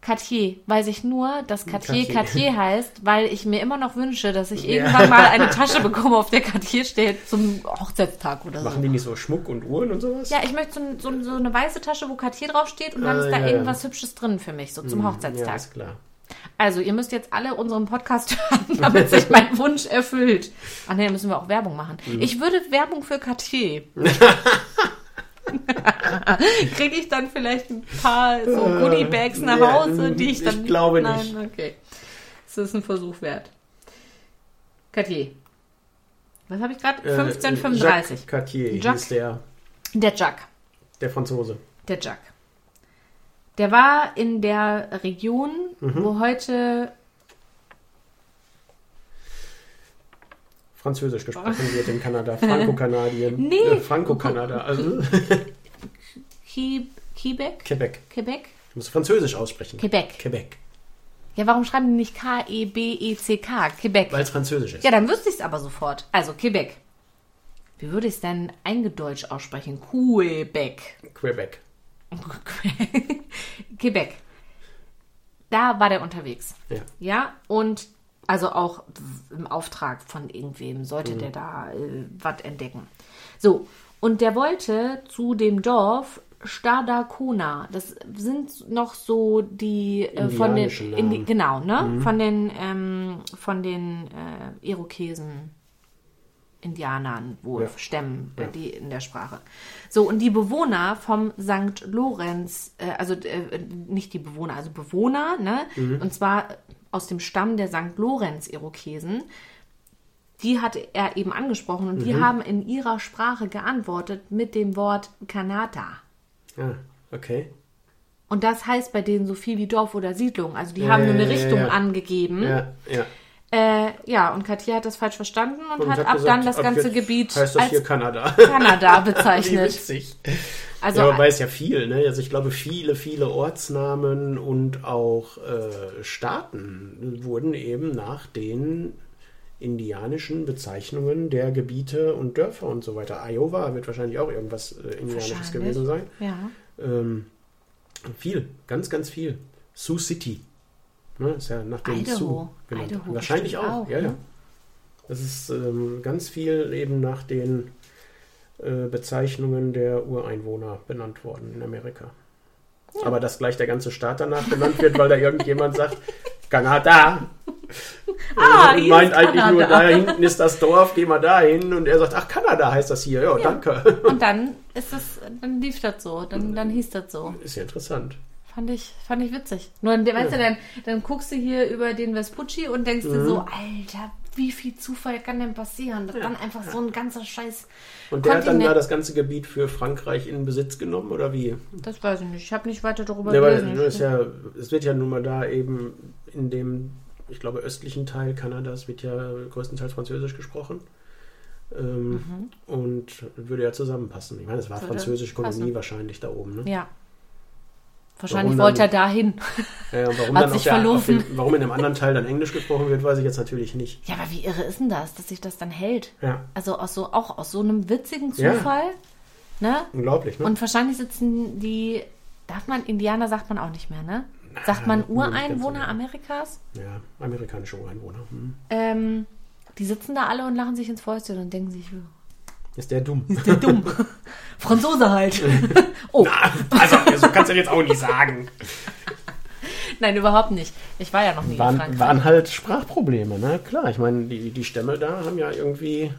Cartier, weiß ich nur, dass Cartier Cartier. Cartier heißt, weil ich mir immer noch wünsche, dass ich Ja. irgendwann mal eine Tasche bekomme, auf der Cartier steht, zum Hochzeitstag oder so. Machen die nicht so Schmuck und Uhren und sowas? Ja, ich möchte so, so, so eine weiße Tasche, wo Cartier draufsteht und dann Ah, ist da ja, ja. irgendwas Hübsches drin für mich, so zum Ja, Hochzeitstag. ist klar. Also, ihr müsst jetzt alle unseren Podcast hören, damit sich mein Wunsch erfüllt. Ach nee, müssen wir auch Werbung machen. Mhm. Ich würde Werbung für Cartier. Kriege ich dann vielleicht ein paar so Goodie-Bags nach Ja, Hause, die ich ich dann... glaube Nein, nicht. okay. Es ist ein Versuch wert. Cartier. Was habe ich gerade? Äh, 1535. Jacques Cartier Jacques. der, Der Jacques. der Franzose. Der Jacques. Der war in der Region, Mhm. wo heute Französisch gesprochen wird in Kanada. Franco-Kanadien. Nee. Äh, Franco-Kanada. Also Quebec? Quebec. Quebec? Du musst Französisch aussprechen. Quebec. Quebec. Ja, warum schreiben die nicht K-E-B-E-C-K? Quebec. Weil es Französisch ist. Ja, dann wüsste ich es aber sofort. Also, Quebec. Wie würde ich es denn eingedeutscht aussprechen? Quebec. Quebec. Quebec. Da war der unterwegs. Ja. Ja, und also auch im Auftrag von irgendwem sollte der da äh, was entdecken. So, und der wollte zu dem Dorf Stadakona. Das sind noch so die äh, von den Indi genau, ne? Von den ähm, von den äh, Irokesen. Indianern wohl, Ja. Stämmen, äh, die in der Sprache. So, und die Bewohner vom St. Lorenz, äh, also äh, nicht die Bewohner, also Bewohner, ne? Und zwar aus dem Stamm der St. Lorenz-Irokesen, die hat er eben angesprochen und die haben in ihrer Sprache geantwortet mit dem Wort Kanata. Ah, okay. Und das heißt bei denen so viel wie Dorf oder Siedlung. Also die haben nur eine ja, Richtung ja. angegeben. Ja, ja. Äh, ja, und Katia hat das falsch verstanden und, Und hat, hat ab gesagt, dann das ganze Gebiet Heißt das als hier Kanada? Kanada Wie bezeichnet. witzig. Also ja, man weiß ja viel, ne? Also ich glaube, viele, viele Ortsnamen und auch äh, Staaten wurden eben nach den indianischen Bezeichnungen der Gebiete und Dörfer und so weiter. Iowa wird wahrscheinlich auch irgendwas äh, Indianisches gewesen sein. ja. Ähm, viel, ganz, ganz viel. Sioux City. Ne? Ist ja nach dem Idaho. Sioux genannt. Idaho Wahrscheinlich auch. auch, ja, ja. ne? Das ist ähm, ganz viel eben nach den äh, Bezeichnungen der Ureinwohner benannt worden in Amerika. Aber dass gleich der ganze Staat danach benannt wird, weil da irgendjemand sagt, Kanada. Ah, Äh, meint eigentlich nur, Kanada. da hinten ist das Dorf, geh mal da hin. Und er sagt, ach, Kanada heißt das hier. Ja, danke. Und dann ist es, dann lief das so, dann, dann hieß das so. Ist ja interessant. Fand ich, fand ich witzig. Nur, weißt du, dann, dann guckst du hier über den Vespucci und denkst dir Mhm. so, Alter, wie viel Zufall kann denn passieren? Das dann einfach so ein ganzer Scheiß. Und der hat dann da das ganze Gebiet für Frankreich in Besitz genommen, oder wie? Das weiß ich nicht. Ich habe nicht weiter darüber Ja, gelesen. ist ja, es wird ja nun mal da eben in dem, ich glaube, östlichen Teil Kanadas wird ja größtenteils Französisch gesprochen. Ähm, Und würde ja zusammenpassen. Ich meine, es war Mhm. Würde französische Kolonie passen. wahrscheinlich da oben. Ne? ja. Wahrscheinlich Warum wollte er dann- dahin. Ja, warum, Hat dann sich der, auf verlaufen. dem, warum in dem anderen Teil dann Englisch gesprochen wird, weiß ich jetzt natürlich nicht. Ja, aber wie irre ist denn das, dass sich das dann hält? Ja, Also aus so, auch aus so einem witzigen Ja. Zufall. Ne? unglaublich, ne? Und wahrscheinlich sitzen die, darf man, Indianer sagt man auch nicht mehr, ne? Sagt man Ureinwohner. Amerikas? ja, amerikanische Ureinwohner. Hm. Ähm, die sitzen da alle und lachen sich ins Fäustchen und denken sich, Ist der dumm? der dumm. Franzose halt. oh, also, so kannst du jetzt auch nicht sagen. nein, überhaupt nicht. Ich war ja noch nie in waren, Frankreich. waren halt Sprachprobleme, ne? Klar, ich meine, die, die Stämme da haben ja irgendwie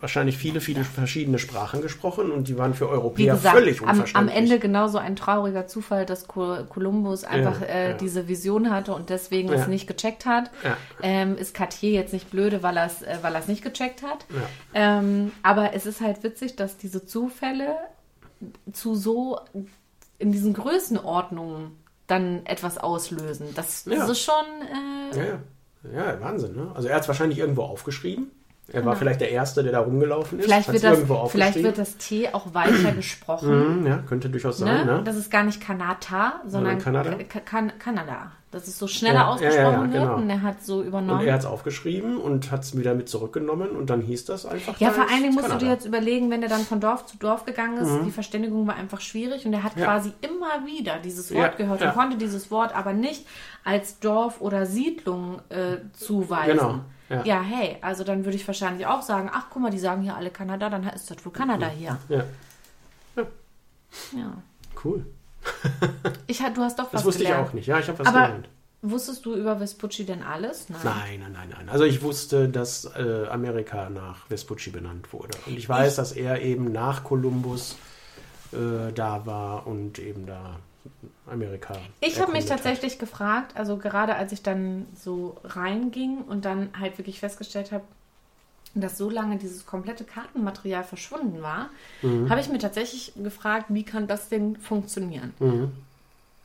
wahrscheinlich viele, viele verschiedene Sprachen gesprochen und die waren für Europäer gesagt, völlig am, unverständlich. am Ende genauso ein trauriger Zufall, dass Kolumbus einfach äh, ja. diese Vision hatte und deswegen Ja. es nicht gecheckt hat. Ja. Ähm, ist Cartier jetzt nicht blöde, weil er es äh, weil er's nicht gecheckt hat. Ja. Ähm, aber es ist halt witzig, dass diese Zufälle zu so in diesen Größenordnungen dann etwas auslösen. Das, das Ja. ist schon. Äh, Ja, ja. ja, Wahnsinn, ne? Also er hat es wahrscheinlich irgendwo aufgeschrieben Er war vielleicht der Erste, der da rumgelaufen ist. Vielleicht wird, das, vielleicht wird das T auch weicher gesprochen. Mhm, ja, könnte durchaus sein, Ne? ne? Das ist gar nicht Kanada, sondern Kanada? Ka Kan Kanada. Das ist so schneller Ja, ausgesprochen ja, ja, wird genau. und er hat so Und übernommen. er hat es aufgeschrieben und hat es wieder mit zurückgenommen und dann hieß das einfach. ja, vor allen Dingen musst du Kanada. dir jetzt überlegen, wenn er dann von Dorf zu Dorf gegangen ist, die Verständigung war einfach schwierig und er hat Mhm. Quasi immer wieder dieses Wort gehört und konnte dieses Wort aber nicht als Dorf oder Siedlung äh, zuweisen. Genau, ja. ja, hey, also dann würde ich wahrscheinlich auch sagen, ach guck mal, die sagen hier alle Kanada, dann ist das wohl Kanada hier. Ja, Ja. cool. Ich, du hast doch was Das wusste gelernt. ich auch nicht. Ja, ich habe was Aber gelernt. wusstest du über Vespucci denn alles? Nein, nein, nein, nein. Also ich wusste, dass äh, Amerika nach Vespucci benannt wurde. Und ich weiß, dass er eben nach Kolumbus äh, da war und eben da Amerika. Ich habe mich tatsächlich gefragt, also gerade als ich dann so reinging und dann halt wirklich festgestellt habe, dass so lange dieses komplette Kartenmaterial verschwunden war, Mhm. habe ich mir tatsächlich gefragt, wie kann das denn funktionieren? Hat. Mhm.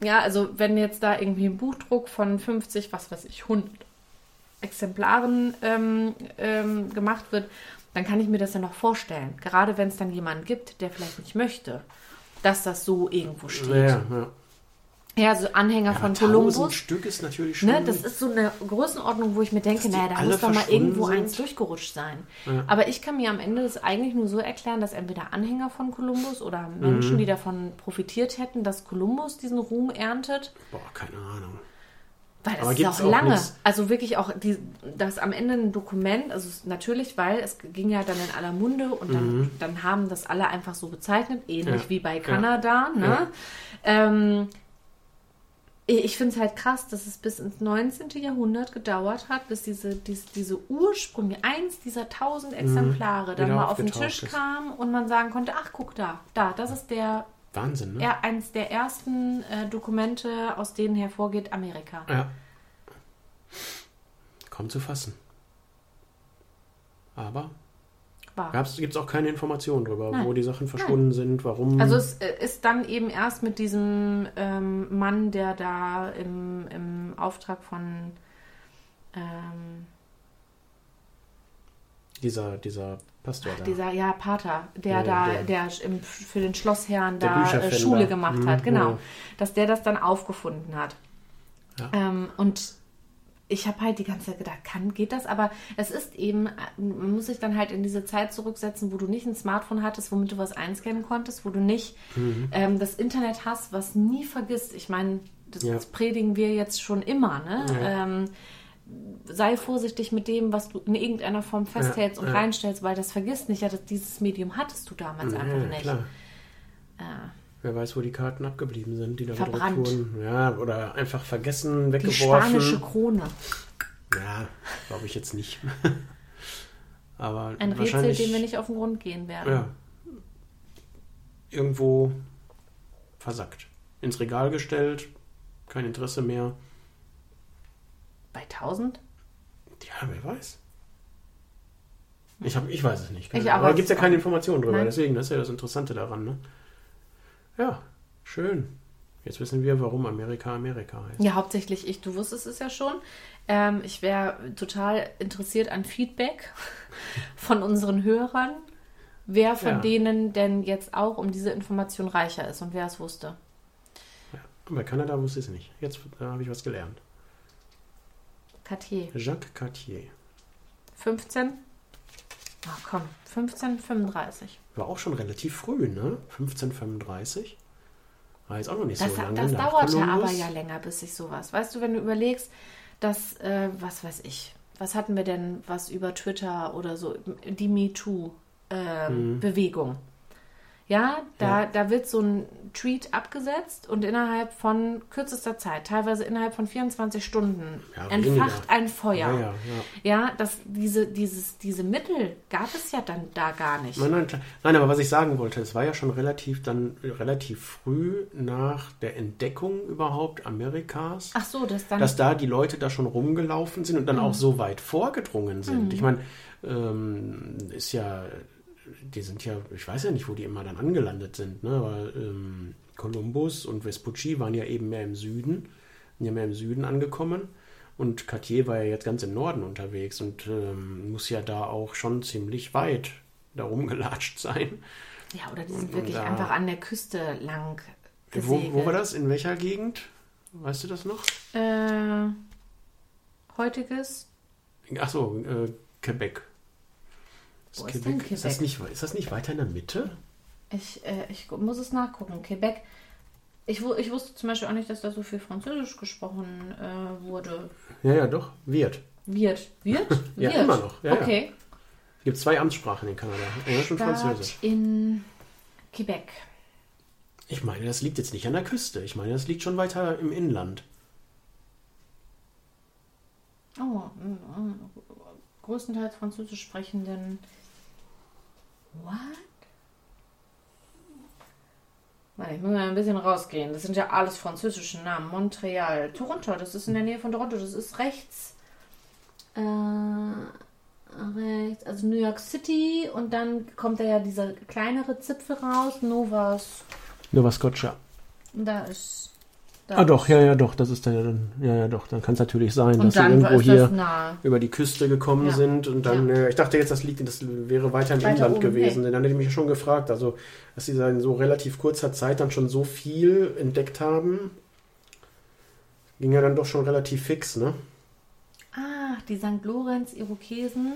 Ja, also wenn jetzt da irgendwie ein Buchdruck von 50, was weiß ich, 100 Exemplaren ähm, ähm, gemacht wird, dann kann ich mir das ja noch vorstellen. Gerade wenn es dann jemanden gibt, der vielleicht nicht möchte, dass das so irgendwo steht. Ja, ja. Ja, so Anhänger Aber von 1000 Kolumbus. Stück ist natürlich schon. Ne, das ist so eine Größenordnung, wo ich mir denke, naja, da muss doch mal irgendwo sind. eins durchgerutscht sein. Aber ich kann mir am Ende das eigentlich nur so erklären, dass entweder Anhänger von Kolumbus oder Mhm. Menschen, die davon profitiert hätten, dass Kolumbus diesen Ruhm erntet. Boah, keine Ahnung. Weil das ist auch auch lange. nichts? Also wirklich auch die, das am Ende ein Dokument, also natürlich, weil es ging ja dann in aller Munde und dann, dann haben das alle einfach so bezeichnet, ähnlich Mhm. Ja. wie bei Ja. Kanada. Ne? Ja. Ähm, ich finde es halt krass, dass es bis ins 19. Jahrhundert gedauert hat, bis diese, diese, diese Ursprünge, eins dieser tausend Exemplare, dann Mhm. Wieder mal auf den Tisch ist. kam und man sagen konnte, ach guck da, da, das ist der, Wahnsinn, ne? ja, eins der ersten äh, Dokumente, aus denen hervorgeht Amerika. Ja. Kaum zu fassen. Aber gibt es auch keine Informationen darüber, Nein. wo die Sachen verschwunden sind, warum. Also es äh, ist dann eben erst mit diesem ähm, Mann, der da im, im Auftrag von ähm, dieser, dieser Pastor da. dieser ja Pater, der Ja, da, der- der, im, für den Schlossherrn da äh. Schule gemacht Mhm, hat, genau, ja. dass der das dann aufgefunden hat. Ja. Ähm, und ich habe halt die ganze Zeit gedacht, kann, geht das? Aber es ist eben, man muss sich dann halt in diese Zeit zurücksetzen, wo du nicht ein Smartphone hattest, womit du was einscannen konntest, wo du nicht Mhm. ähm, das Internet hast, was nie vergisst. Ich meine, das, Ja. das predigen wir jetzt schon immer, ne? Ähm, sei vorsichtig mit dem, was du in irgendeiner Form festhältst und ja. reinstellst, weil das vergisst nicht. Ja, das, dieses Medium hattest du damals ja, einfach nicht. klar. Äh, Wer weiß, wo die Karten abgeblieben sind, die da Verbrannt. wurden. Ja, oder einfach vergessen, die weggeworfen. spanische Krone. Ja, glaube ich jetzt nicht. Aber Ein Rätsel, dem wir nicht auf den Grund gehen werden. Ja. Irgendwo versackt. Ins Regal gestellt, kein Interesse mehr. Bei 1000? Ja, wer weiß. Ich, hab, ich weiß es nicht. Ich aber aber- gibt es ja keine Informationen drüber. Nein. Deswegen, das ist ja das Interessante daran. Ne? Ja, schön. Jetzt wissen wir, warum Amerika Amerika heißt. Ja, hauptsächlich ich. Du wusstest es ja schon. Ähm, ich wäre total interessiert an Feedback von unseren Hörern, wer von Ja. denen denn jetzt auch um diese Information reicher ist und wer es wusste. Bei Kanada wusste ich es nicht. Jetzt äh, habe ich was gelernt. Cartier. Jacques Cartier. 15? Ach komm, 1535. War auch schon relativ früh, ne? 1535. War jetzt auch noch nicht Das, so lange. das dauerte Kolumbus. aber ja länger, bis ich sowas. Weißt du, wenn du überlegst, dass, äh, was weiß ich, was hatten wir denn, was über Twitter oder so, die MeToo-Bewegung. Ja, da, Ja. da wird so ein Tweet abgesetzt und innerhalb von kürzester Zeit, teilweise innerhalb von 24 Stunden, Ja, entfacht ein Feuer. Ja, ja, ja. Das, diese, dieses, diese Mittel gab es ja dann da gar nicht. Nein, nein, nein, aber was ich sagen wollte, es war ja schon relativ dann relativ früh nach der Entdeckung überhaupt Amerikas, Ach so, das dann. dass da die Leute da schon rumgelaufen sind und dann Mhm. auch so weit vorgedrungen sind. Ich meine, ähm, ist ja, die sind ja, ich weiß ja nicht, wo die immer dann angelandet sind, ne? aber ähm, und Vespucci waren ja eben mehr im Süden, sind ja mehr im Süden angekommen. Und Cartier war ja jetzt ganz im Norden unterwegs und ähm, muss ja da auch schon ziemlich weit darum gelatscht sein. Ja, oder die sind Und wirklich da- einfach an der Küste lang Wo, gesegelt. wo war das? In welcher Gegend? Weißt du das noch? Äh, heutiges? Ach so, äh, Quebec. Wo ist denn Ist das, Quebec? nicht, ist das nicht weiter in der Mitte? Ich, äh, ich muss es nachgucken. Quebec. Ich, ich wusste zum Beispiel auch nicht, dass da so viel Französisch gesprochen äh, wurde. Ja, ja, doch. Wird. Wird? Wird? Ja, Wird. immer noch. Ja, ja. okay. Es gibt zwei Amtssprachen in Kanada. Englisch und Französisch. In Quebec. Ich meine, das liegt jetzt nicht an der Küste. Ich meine, das liegt schon weiter im Inland. Oh, mm, mm, größtenteils französisch sprechenden. What? Warte, ich muss mal ein bisschen rausgehen. Das sind ja alles französische Namen. Montreal, Toronto, das ist in der Nähe von Toronto, das ist rechts. Äh, rechts, also New York City und dann kommt da ja dieser kleinere Zipfel raus, Novas. Nova Scotia. Und da ist. Ah, doch, ja, ja, doch. Das ist dann, ja dann, ja, ja, doch. Dann kann es natürlich sein, dass Und sie dann irgendwo hier nah. über die Küste gekommen Ja. sind und dann, äh, ich dachte jetzt, das liegt, das wäre weiter im Weiter Inland oben, gewesen. Denn dann hätte ich mich schon gefragt, also, dass sie da in so relativ kurzer Zeit dann schon so viel entdeckt haben, ging ja dann doch schon relativ fix, ne? Ah, die St. Lorenz-Irokesen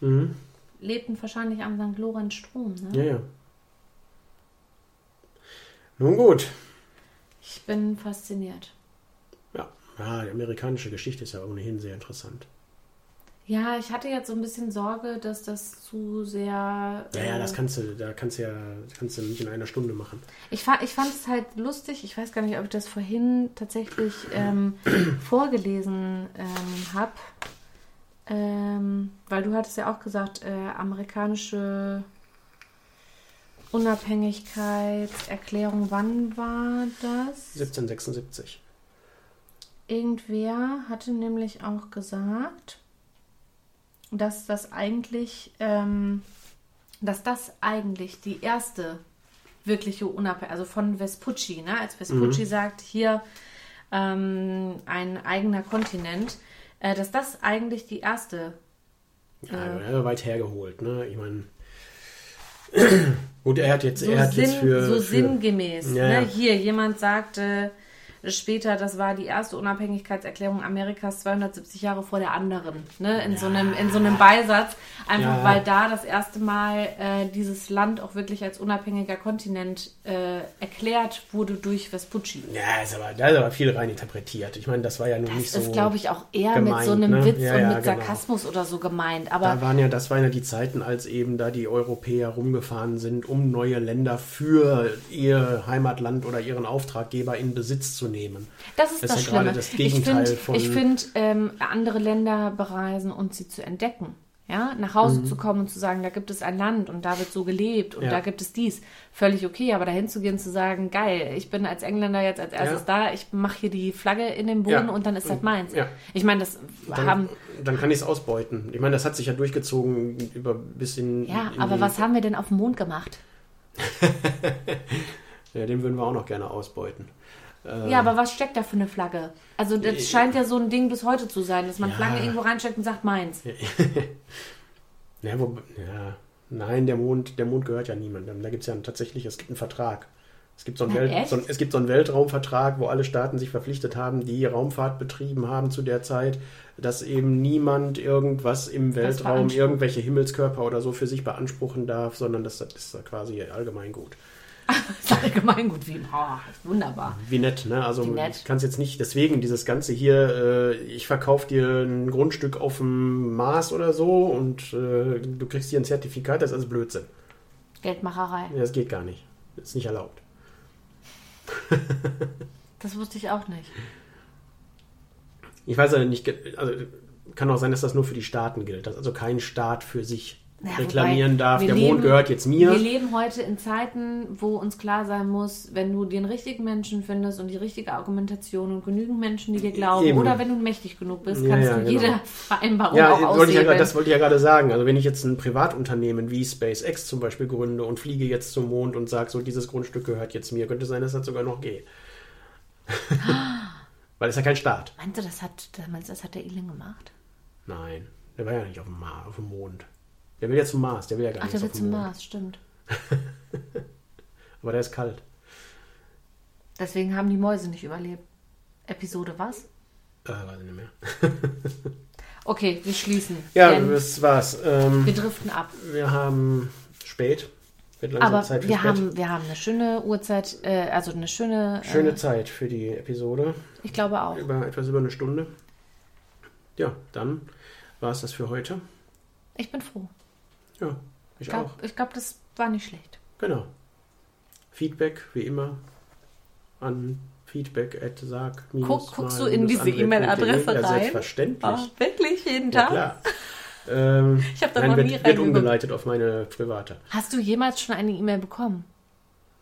Mhm. lebten wahrscheinlich am St. Lorenz-Strom. Ne? Ja, ja. Nun gut. Ich bin fasziniert. Ja. ja, die amerikanische Geschichte ist ja ohnehin sehr interessant. Ja, ich hatte jetzt so ein bisschen Sorge, dass das zu sehr. Ja, ja, äh, das kannst du, da kannst du ja, kannst du nicht in einer Stunde machen. Ich, fa ich fand es halt lustig. Ich weiß gar nicht, ob ich das vorhin tatsächlich ähm, vorgelesen ähm, habe. Ähm, weil du hattest ja auch gesagt, äh, amerikanische Unabhängigkeitserklärung, wann war das? 1776. Irgendwer hatte nämlich auch gesagt, dass das eigentlich, ähm, dass das eigentlich die erste wirkliche Unabhängigkeit, also von Vespucci, ne? als Vespucci sagt, hier ähm, ein eigener Kontinent, äh, dass das eigentlich die erste Ja, ja. weit hergeholt, ne? Ich meine. Gut, er hat jetzt, so, er hat sinn, jetzt für. so für sinngemäß. Ja, ne? Hier, jemand sagte später, das war die erste Unabhängigkeitserklärung Amerikas 270 Jahre vor der anderen. Ne? In, so einem, in so einem Beisatz. Einfach Ja. weil da das erste Mal äh, dieses Land auch wirklich als unabhängiger Kontinent äh, erklärt wurde durch Vespucci. ja, ist aber, da ist aber viel rein interpretiert. Ich meine, das war ja nun nicht Das so. ist, glaube ich, auch eher mit gemeint, so einem ne? Witz Ja, und ja, mit genau. Sarkasmus oder so gemeint. Aber Da waren ja, das waren ja die Zeiten, als eben da die Europäer rumgefahren sind, um neue Länder für ihr Heimatland oder ihren Auftraggeber in Besitz zu nehmen. Das ist Das das, ist ja Schlimme. das ich Gegenteil finde, ich find, ähm, andere Länder bereisen und sie zu entdecken. Ja, nach Hause zu kommen und zu sagen, da gibt es ein Land und da wird so gelebt und Mhm. Ja. da gibt es dies. Völlig okay, aber dahin zu gehen, zu sagen, geil, ich bin als Engländer jetzt als erstes Ja. da, ich mache hier die Flagge in den Boden Ja. und dann ist das Und- meins. Ich meine, das Dann, haben, dann kann ich es ausbeuten. Ich meine, das hat sich ja durchgezogen über bis in. ja, in aber was haben wir denn auf dem Mond gemacht? Ja, den würden wir auch noch gerne ausbeuten. Äh, Ja, aber was steckt da für eine Flagge? Also das scheint ja so ein Ding bis heute zu sein, dass man Ja. Flagge irgendwo reinsteckt und sagt meins. Ja, wo, ja, nein, der Mond, der Mond gehört ja niemandem. Da gibt es ja tatsächlich, es gibt einen Vertrag. Es gibt, so einen Na, echt? so, ein- es gibt so einen Weltraumvertrag, wo alle Staaten sich verpflichtet haben, die Raumfahrt betrieben haben zu der Zeit, dass eben niemand irgendwas im Weltraum, irgendwelche Himmelskörper oder so für sich beanspruchen darf, sondern das, das ist quasi Allgemeingut. Das ist allgemein wie, oh, wunderbar. Wie nett, ne? Also nett. ich kann es jetzt nicht, deswegen dieses Ganze hier, äh, ich verkaufe dir ein Grundstück auf dem Mars oder so und äh, du kriegst hier ein Zertifikat, das ist alles Blödsinn. Geldmacherei. Ja, das geht gar nicht. Das ist nicht erlaubt. Das wusste ich auch nicht. Ich weiß ja nicht, also kann auch sein, dass das nur für die Staaten gilt, dass also kein Staat für sich Naja, reklamieren wobei, darf, der Mond leben- gehört jetzt mir. Wir leben heute in Zeiten, wo uns klar sein muss, wenn du den richtigen Menschen findest und die richtige Argumentation und genügend Menschen, die dir glauben, Eben. oder wenn du mächtig genug bist, Ja, kannst ja, du genau. jede Vereinbarung Ja, auch wollte ja, das wollte ich ja gerade sagen. Also wenn ich jetzt ein Privatunternehmen wie SpaceX zum Beispiel gründe und fliege jetzt zum Mond und sage, so dieses Grundstück gehört jetzt mir, könnte sein, dass das sogar noch geht. Weil das ist ja kein Start. Meinst du, das hat, meinst du, das hat der Elon gemacht? Nein, der war ja nicht auf dem, Mar auf dem Mond. Der will ja zum Mars, der will ja gar Ach, nicht der will zum Mond. Mars, stimmt. Aber der ist kalt. Deswegen haben die Mäuse nicht überlebt. Episode was? Äh, weiß ich nicht mehr. Okay, wir schließen. Ja, das war's. Ähm, wir driften ab. wir haben spät. Aber Zeit wir haben, wir haben eine schöne Uhrzeit, äh, also eine schöne. Schöne Äh, Zeit für die Episode. ich glaube auch. Über etwas über eine Stunde. Ja, dann war es das für heute. Ich bin froh. Ja, ich Ich glaube, auch. glaub, das war nicht schlecht. Genau. Feedback, wie immer, an feedback at sag Guck- guckst du in diese E-Mail-Adresse ja, rein? Selbstverständlich. Oh, wirklich? Jeden ja, Tag? klar. Ähm, Ich hab da noch wird, nie wird reingeguckt. umgeleitet auf meine private. Hast du jemals schon eine E-Mail bekommen?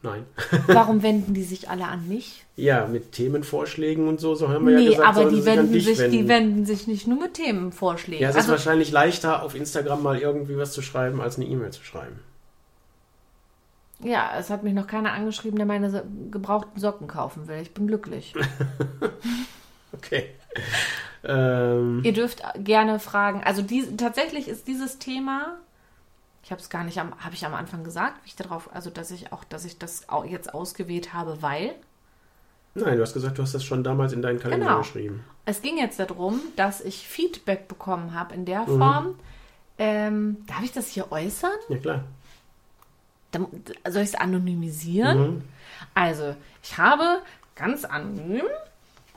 Nein. Warum wenden die sich alle an mich? Ja, mit Themenvorschlägen und so, so haben wir Nee, ja gesagt, aber die sich an wenden sich, wenden. die wenden sich nicht nur mit Themenvorschlägen. ja, es ist also, wahrscheinlich leichter, auf Instagram mal irgendwie was zu schreiben, als eine E-Mail zu schreiben. ja, es hat mich noch keiner angeschrieben, der meine gebrauchten Socken kaufen will. Ich bin glücklich. Okay. Ähm, Ihr dürft gerne fragen. Also die, tatsächlich ist dieses Thema, ich habe es gar nicht am, habe ich am Anfang gesagt, wie ich darauf, also dass ich auch, dass ich das au- jetzt ausgewählt habe, weil nein, du hast gesagt, du hast das schon damals in deinen Kalender Genau. geschrieben. es ging jetzt darum, dass ich Feedback bekommen habe in der Mhm. Form. Ähm, darf ich das hier äußern? Ja, klar. Dann, soll ich es anonymisieren? Mhm. Also, ich habe ganz anonym,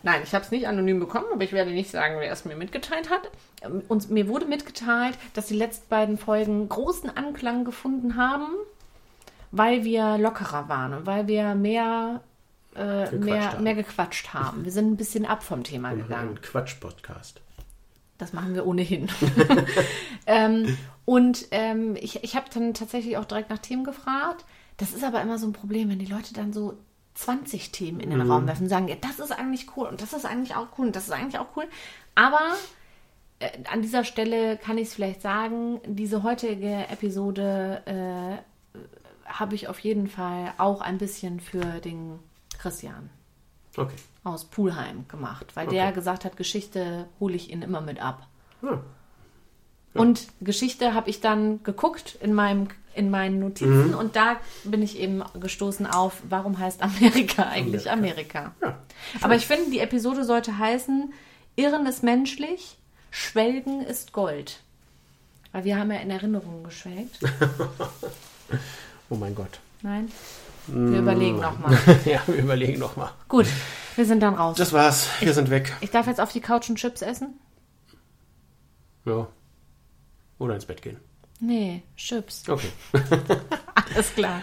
nein, ich habe es nicht anonym bekommen, aber ich werde nicht sagen, wer es mir mitgeteilt hat. Ähm, Und mir wurde mitgeteilt, dass die letzten beiden Folgen großen Anklang gefunden haben, weil wir lockerer waren und weil wir mehr, äh, Gequatscht mehr, haben. mehr gequatscht haben. Wir sind ein bisschen ab vom Thema Und gegangen. ein Quatsch-Podcast. Das machen wir ohnehin. ähm, und ähm, ich, ich habe dann tatsächlich auch direkt nach Themen gefragt. Das ist aber immer so ein Problem, wenn die Leute dann so 20 Themen in den Raum werfen und sagen, ja, das ist eigentlich cool und das ist eigentlich auch cool und das ist eigentlich auch cool. Aber äh, an dieser Stelle kann ich es vielleicht sagen, diese heutige Episode äh, habe ich auf jeden Fall auch ein bisschen für den Christian Okay. aus Pulheim gemacht, weil Okay. der gesagt hat, Geschichte hole ich ihn immer mit ab. Ja. Und Geschichte habe ich dann geguckt in, meinem, in meinen Notizen und da bin ich eben gestoßen auf, warum heißt Amerika eigentlich Amerika? Ja. Aber ich finde, die Episode sollte heißen, Irren ist menschlich, Schwelgen ist Gold. Weil wir haben ja in Erinnerungen geschwelgt. Oh mein Gott. Nein? Wir überlegen nochmal. ja, wir überlegen nochmal. Gut, wir sind dann raus. Das war's. Wir sind weg. Ich darf jetzt auf die Couch und Chips essen? Ja. Oder ins Bett gehen. Nee, Chips. Okay. Alles klar.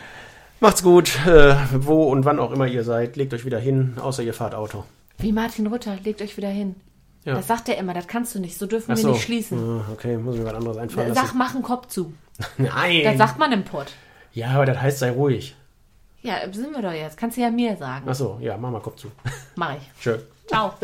Macht's gut. Äh, wo und wann auch immer ihr seid. Legt euch wieder hin, außer ihr fahrt Auto. Wie Martin Rütter, legt euch wieder hin. Ja. Das sagt er immer, das kannst du nicht. So dürfen Ach wir so. nicht schließen. Ah, Okay, muss mir was anderes einfallen Sag, lassen. mach einen Kopf zu. Nein. Das sagt man im Pott. ja, aber das heißt, sei ruhig. Ja, sind wir doch jetzt. Kannst du ja mir sagen. Ach so, ja, mach mal Kopf zu. Mach ich. Tschö. Ciao.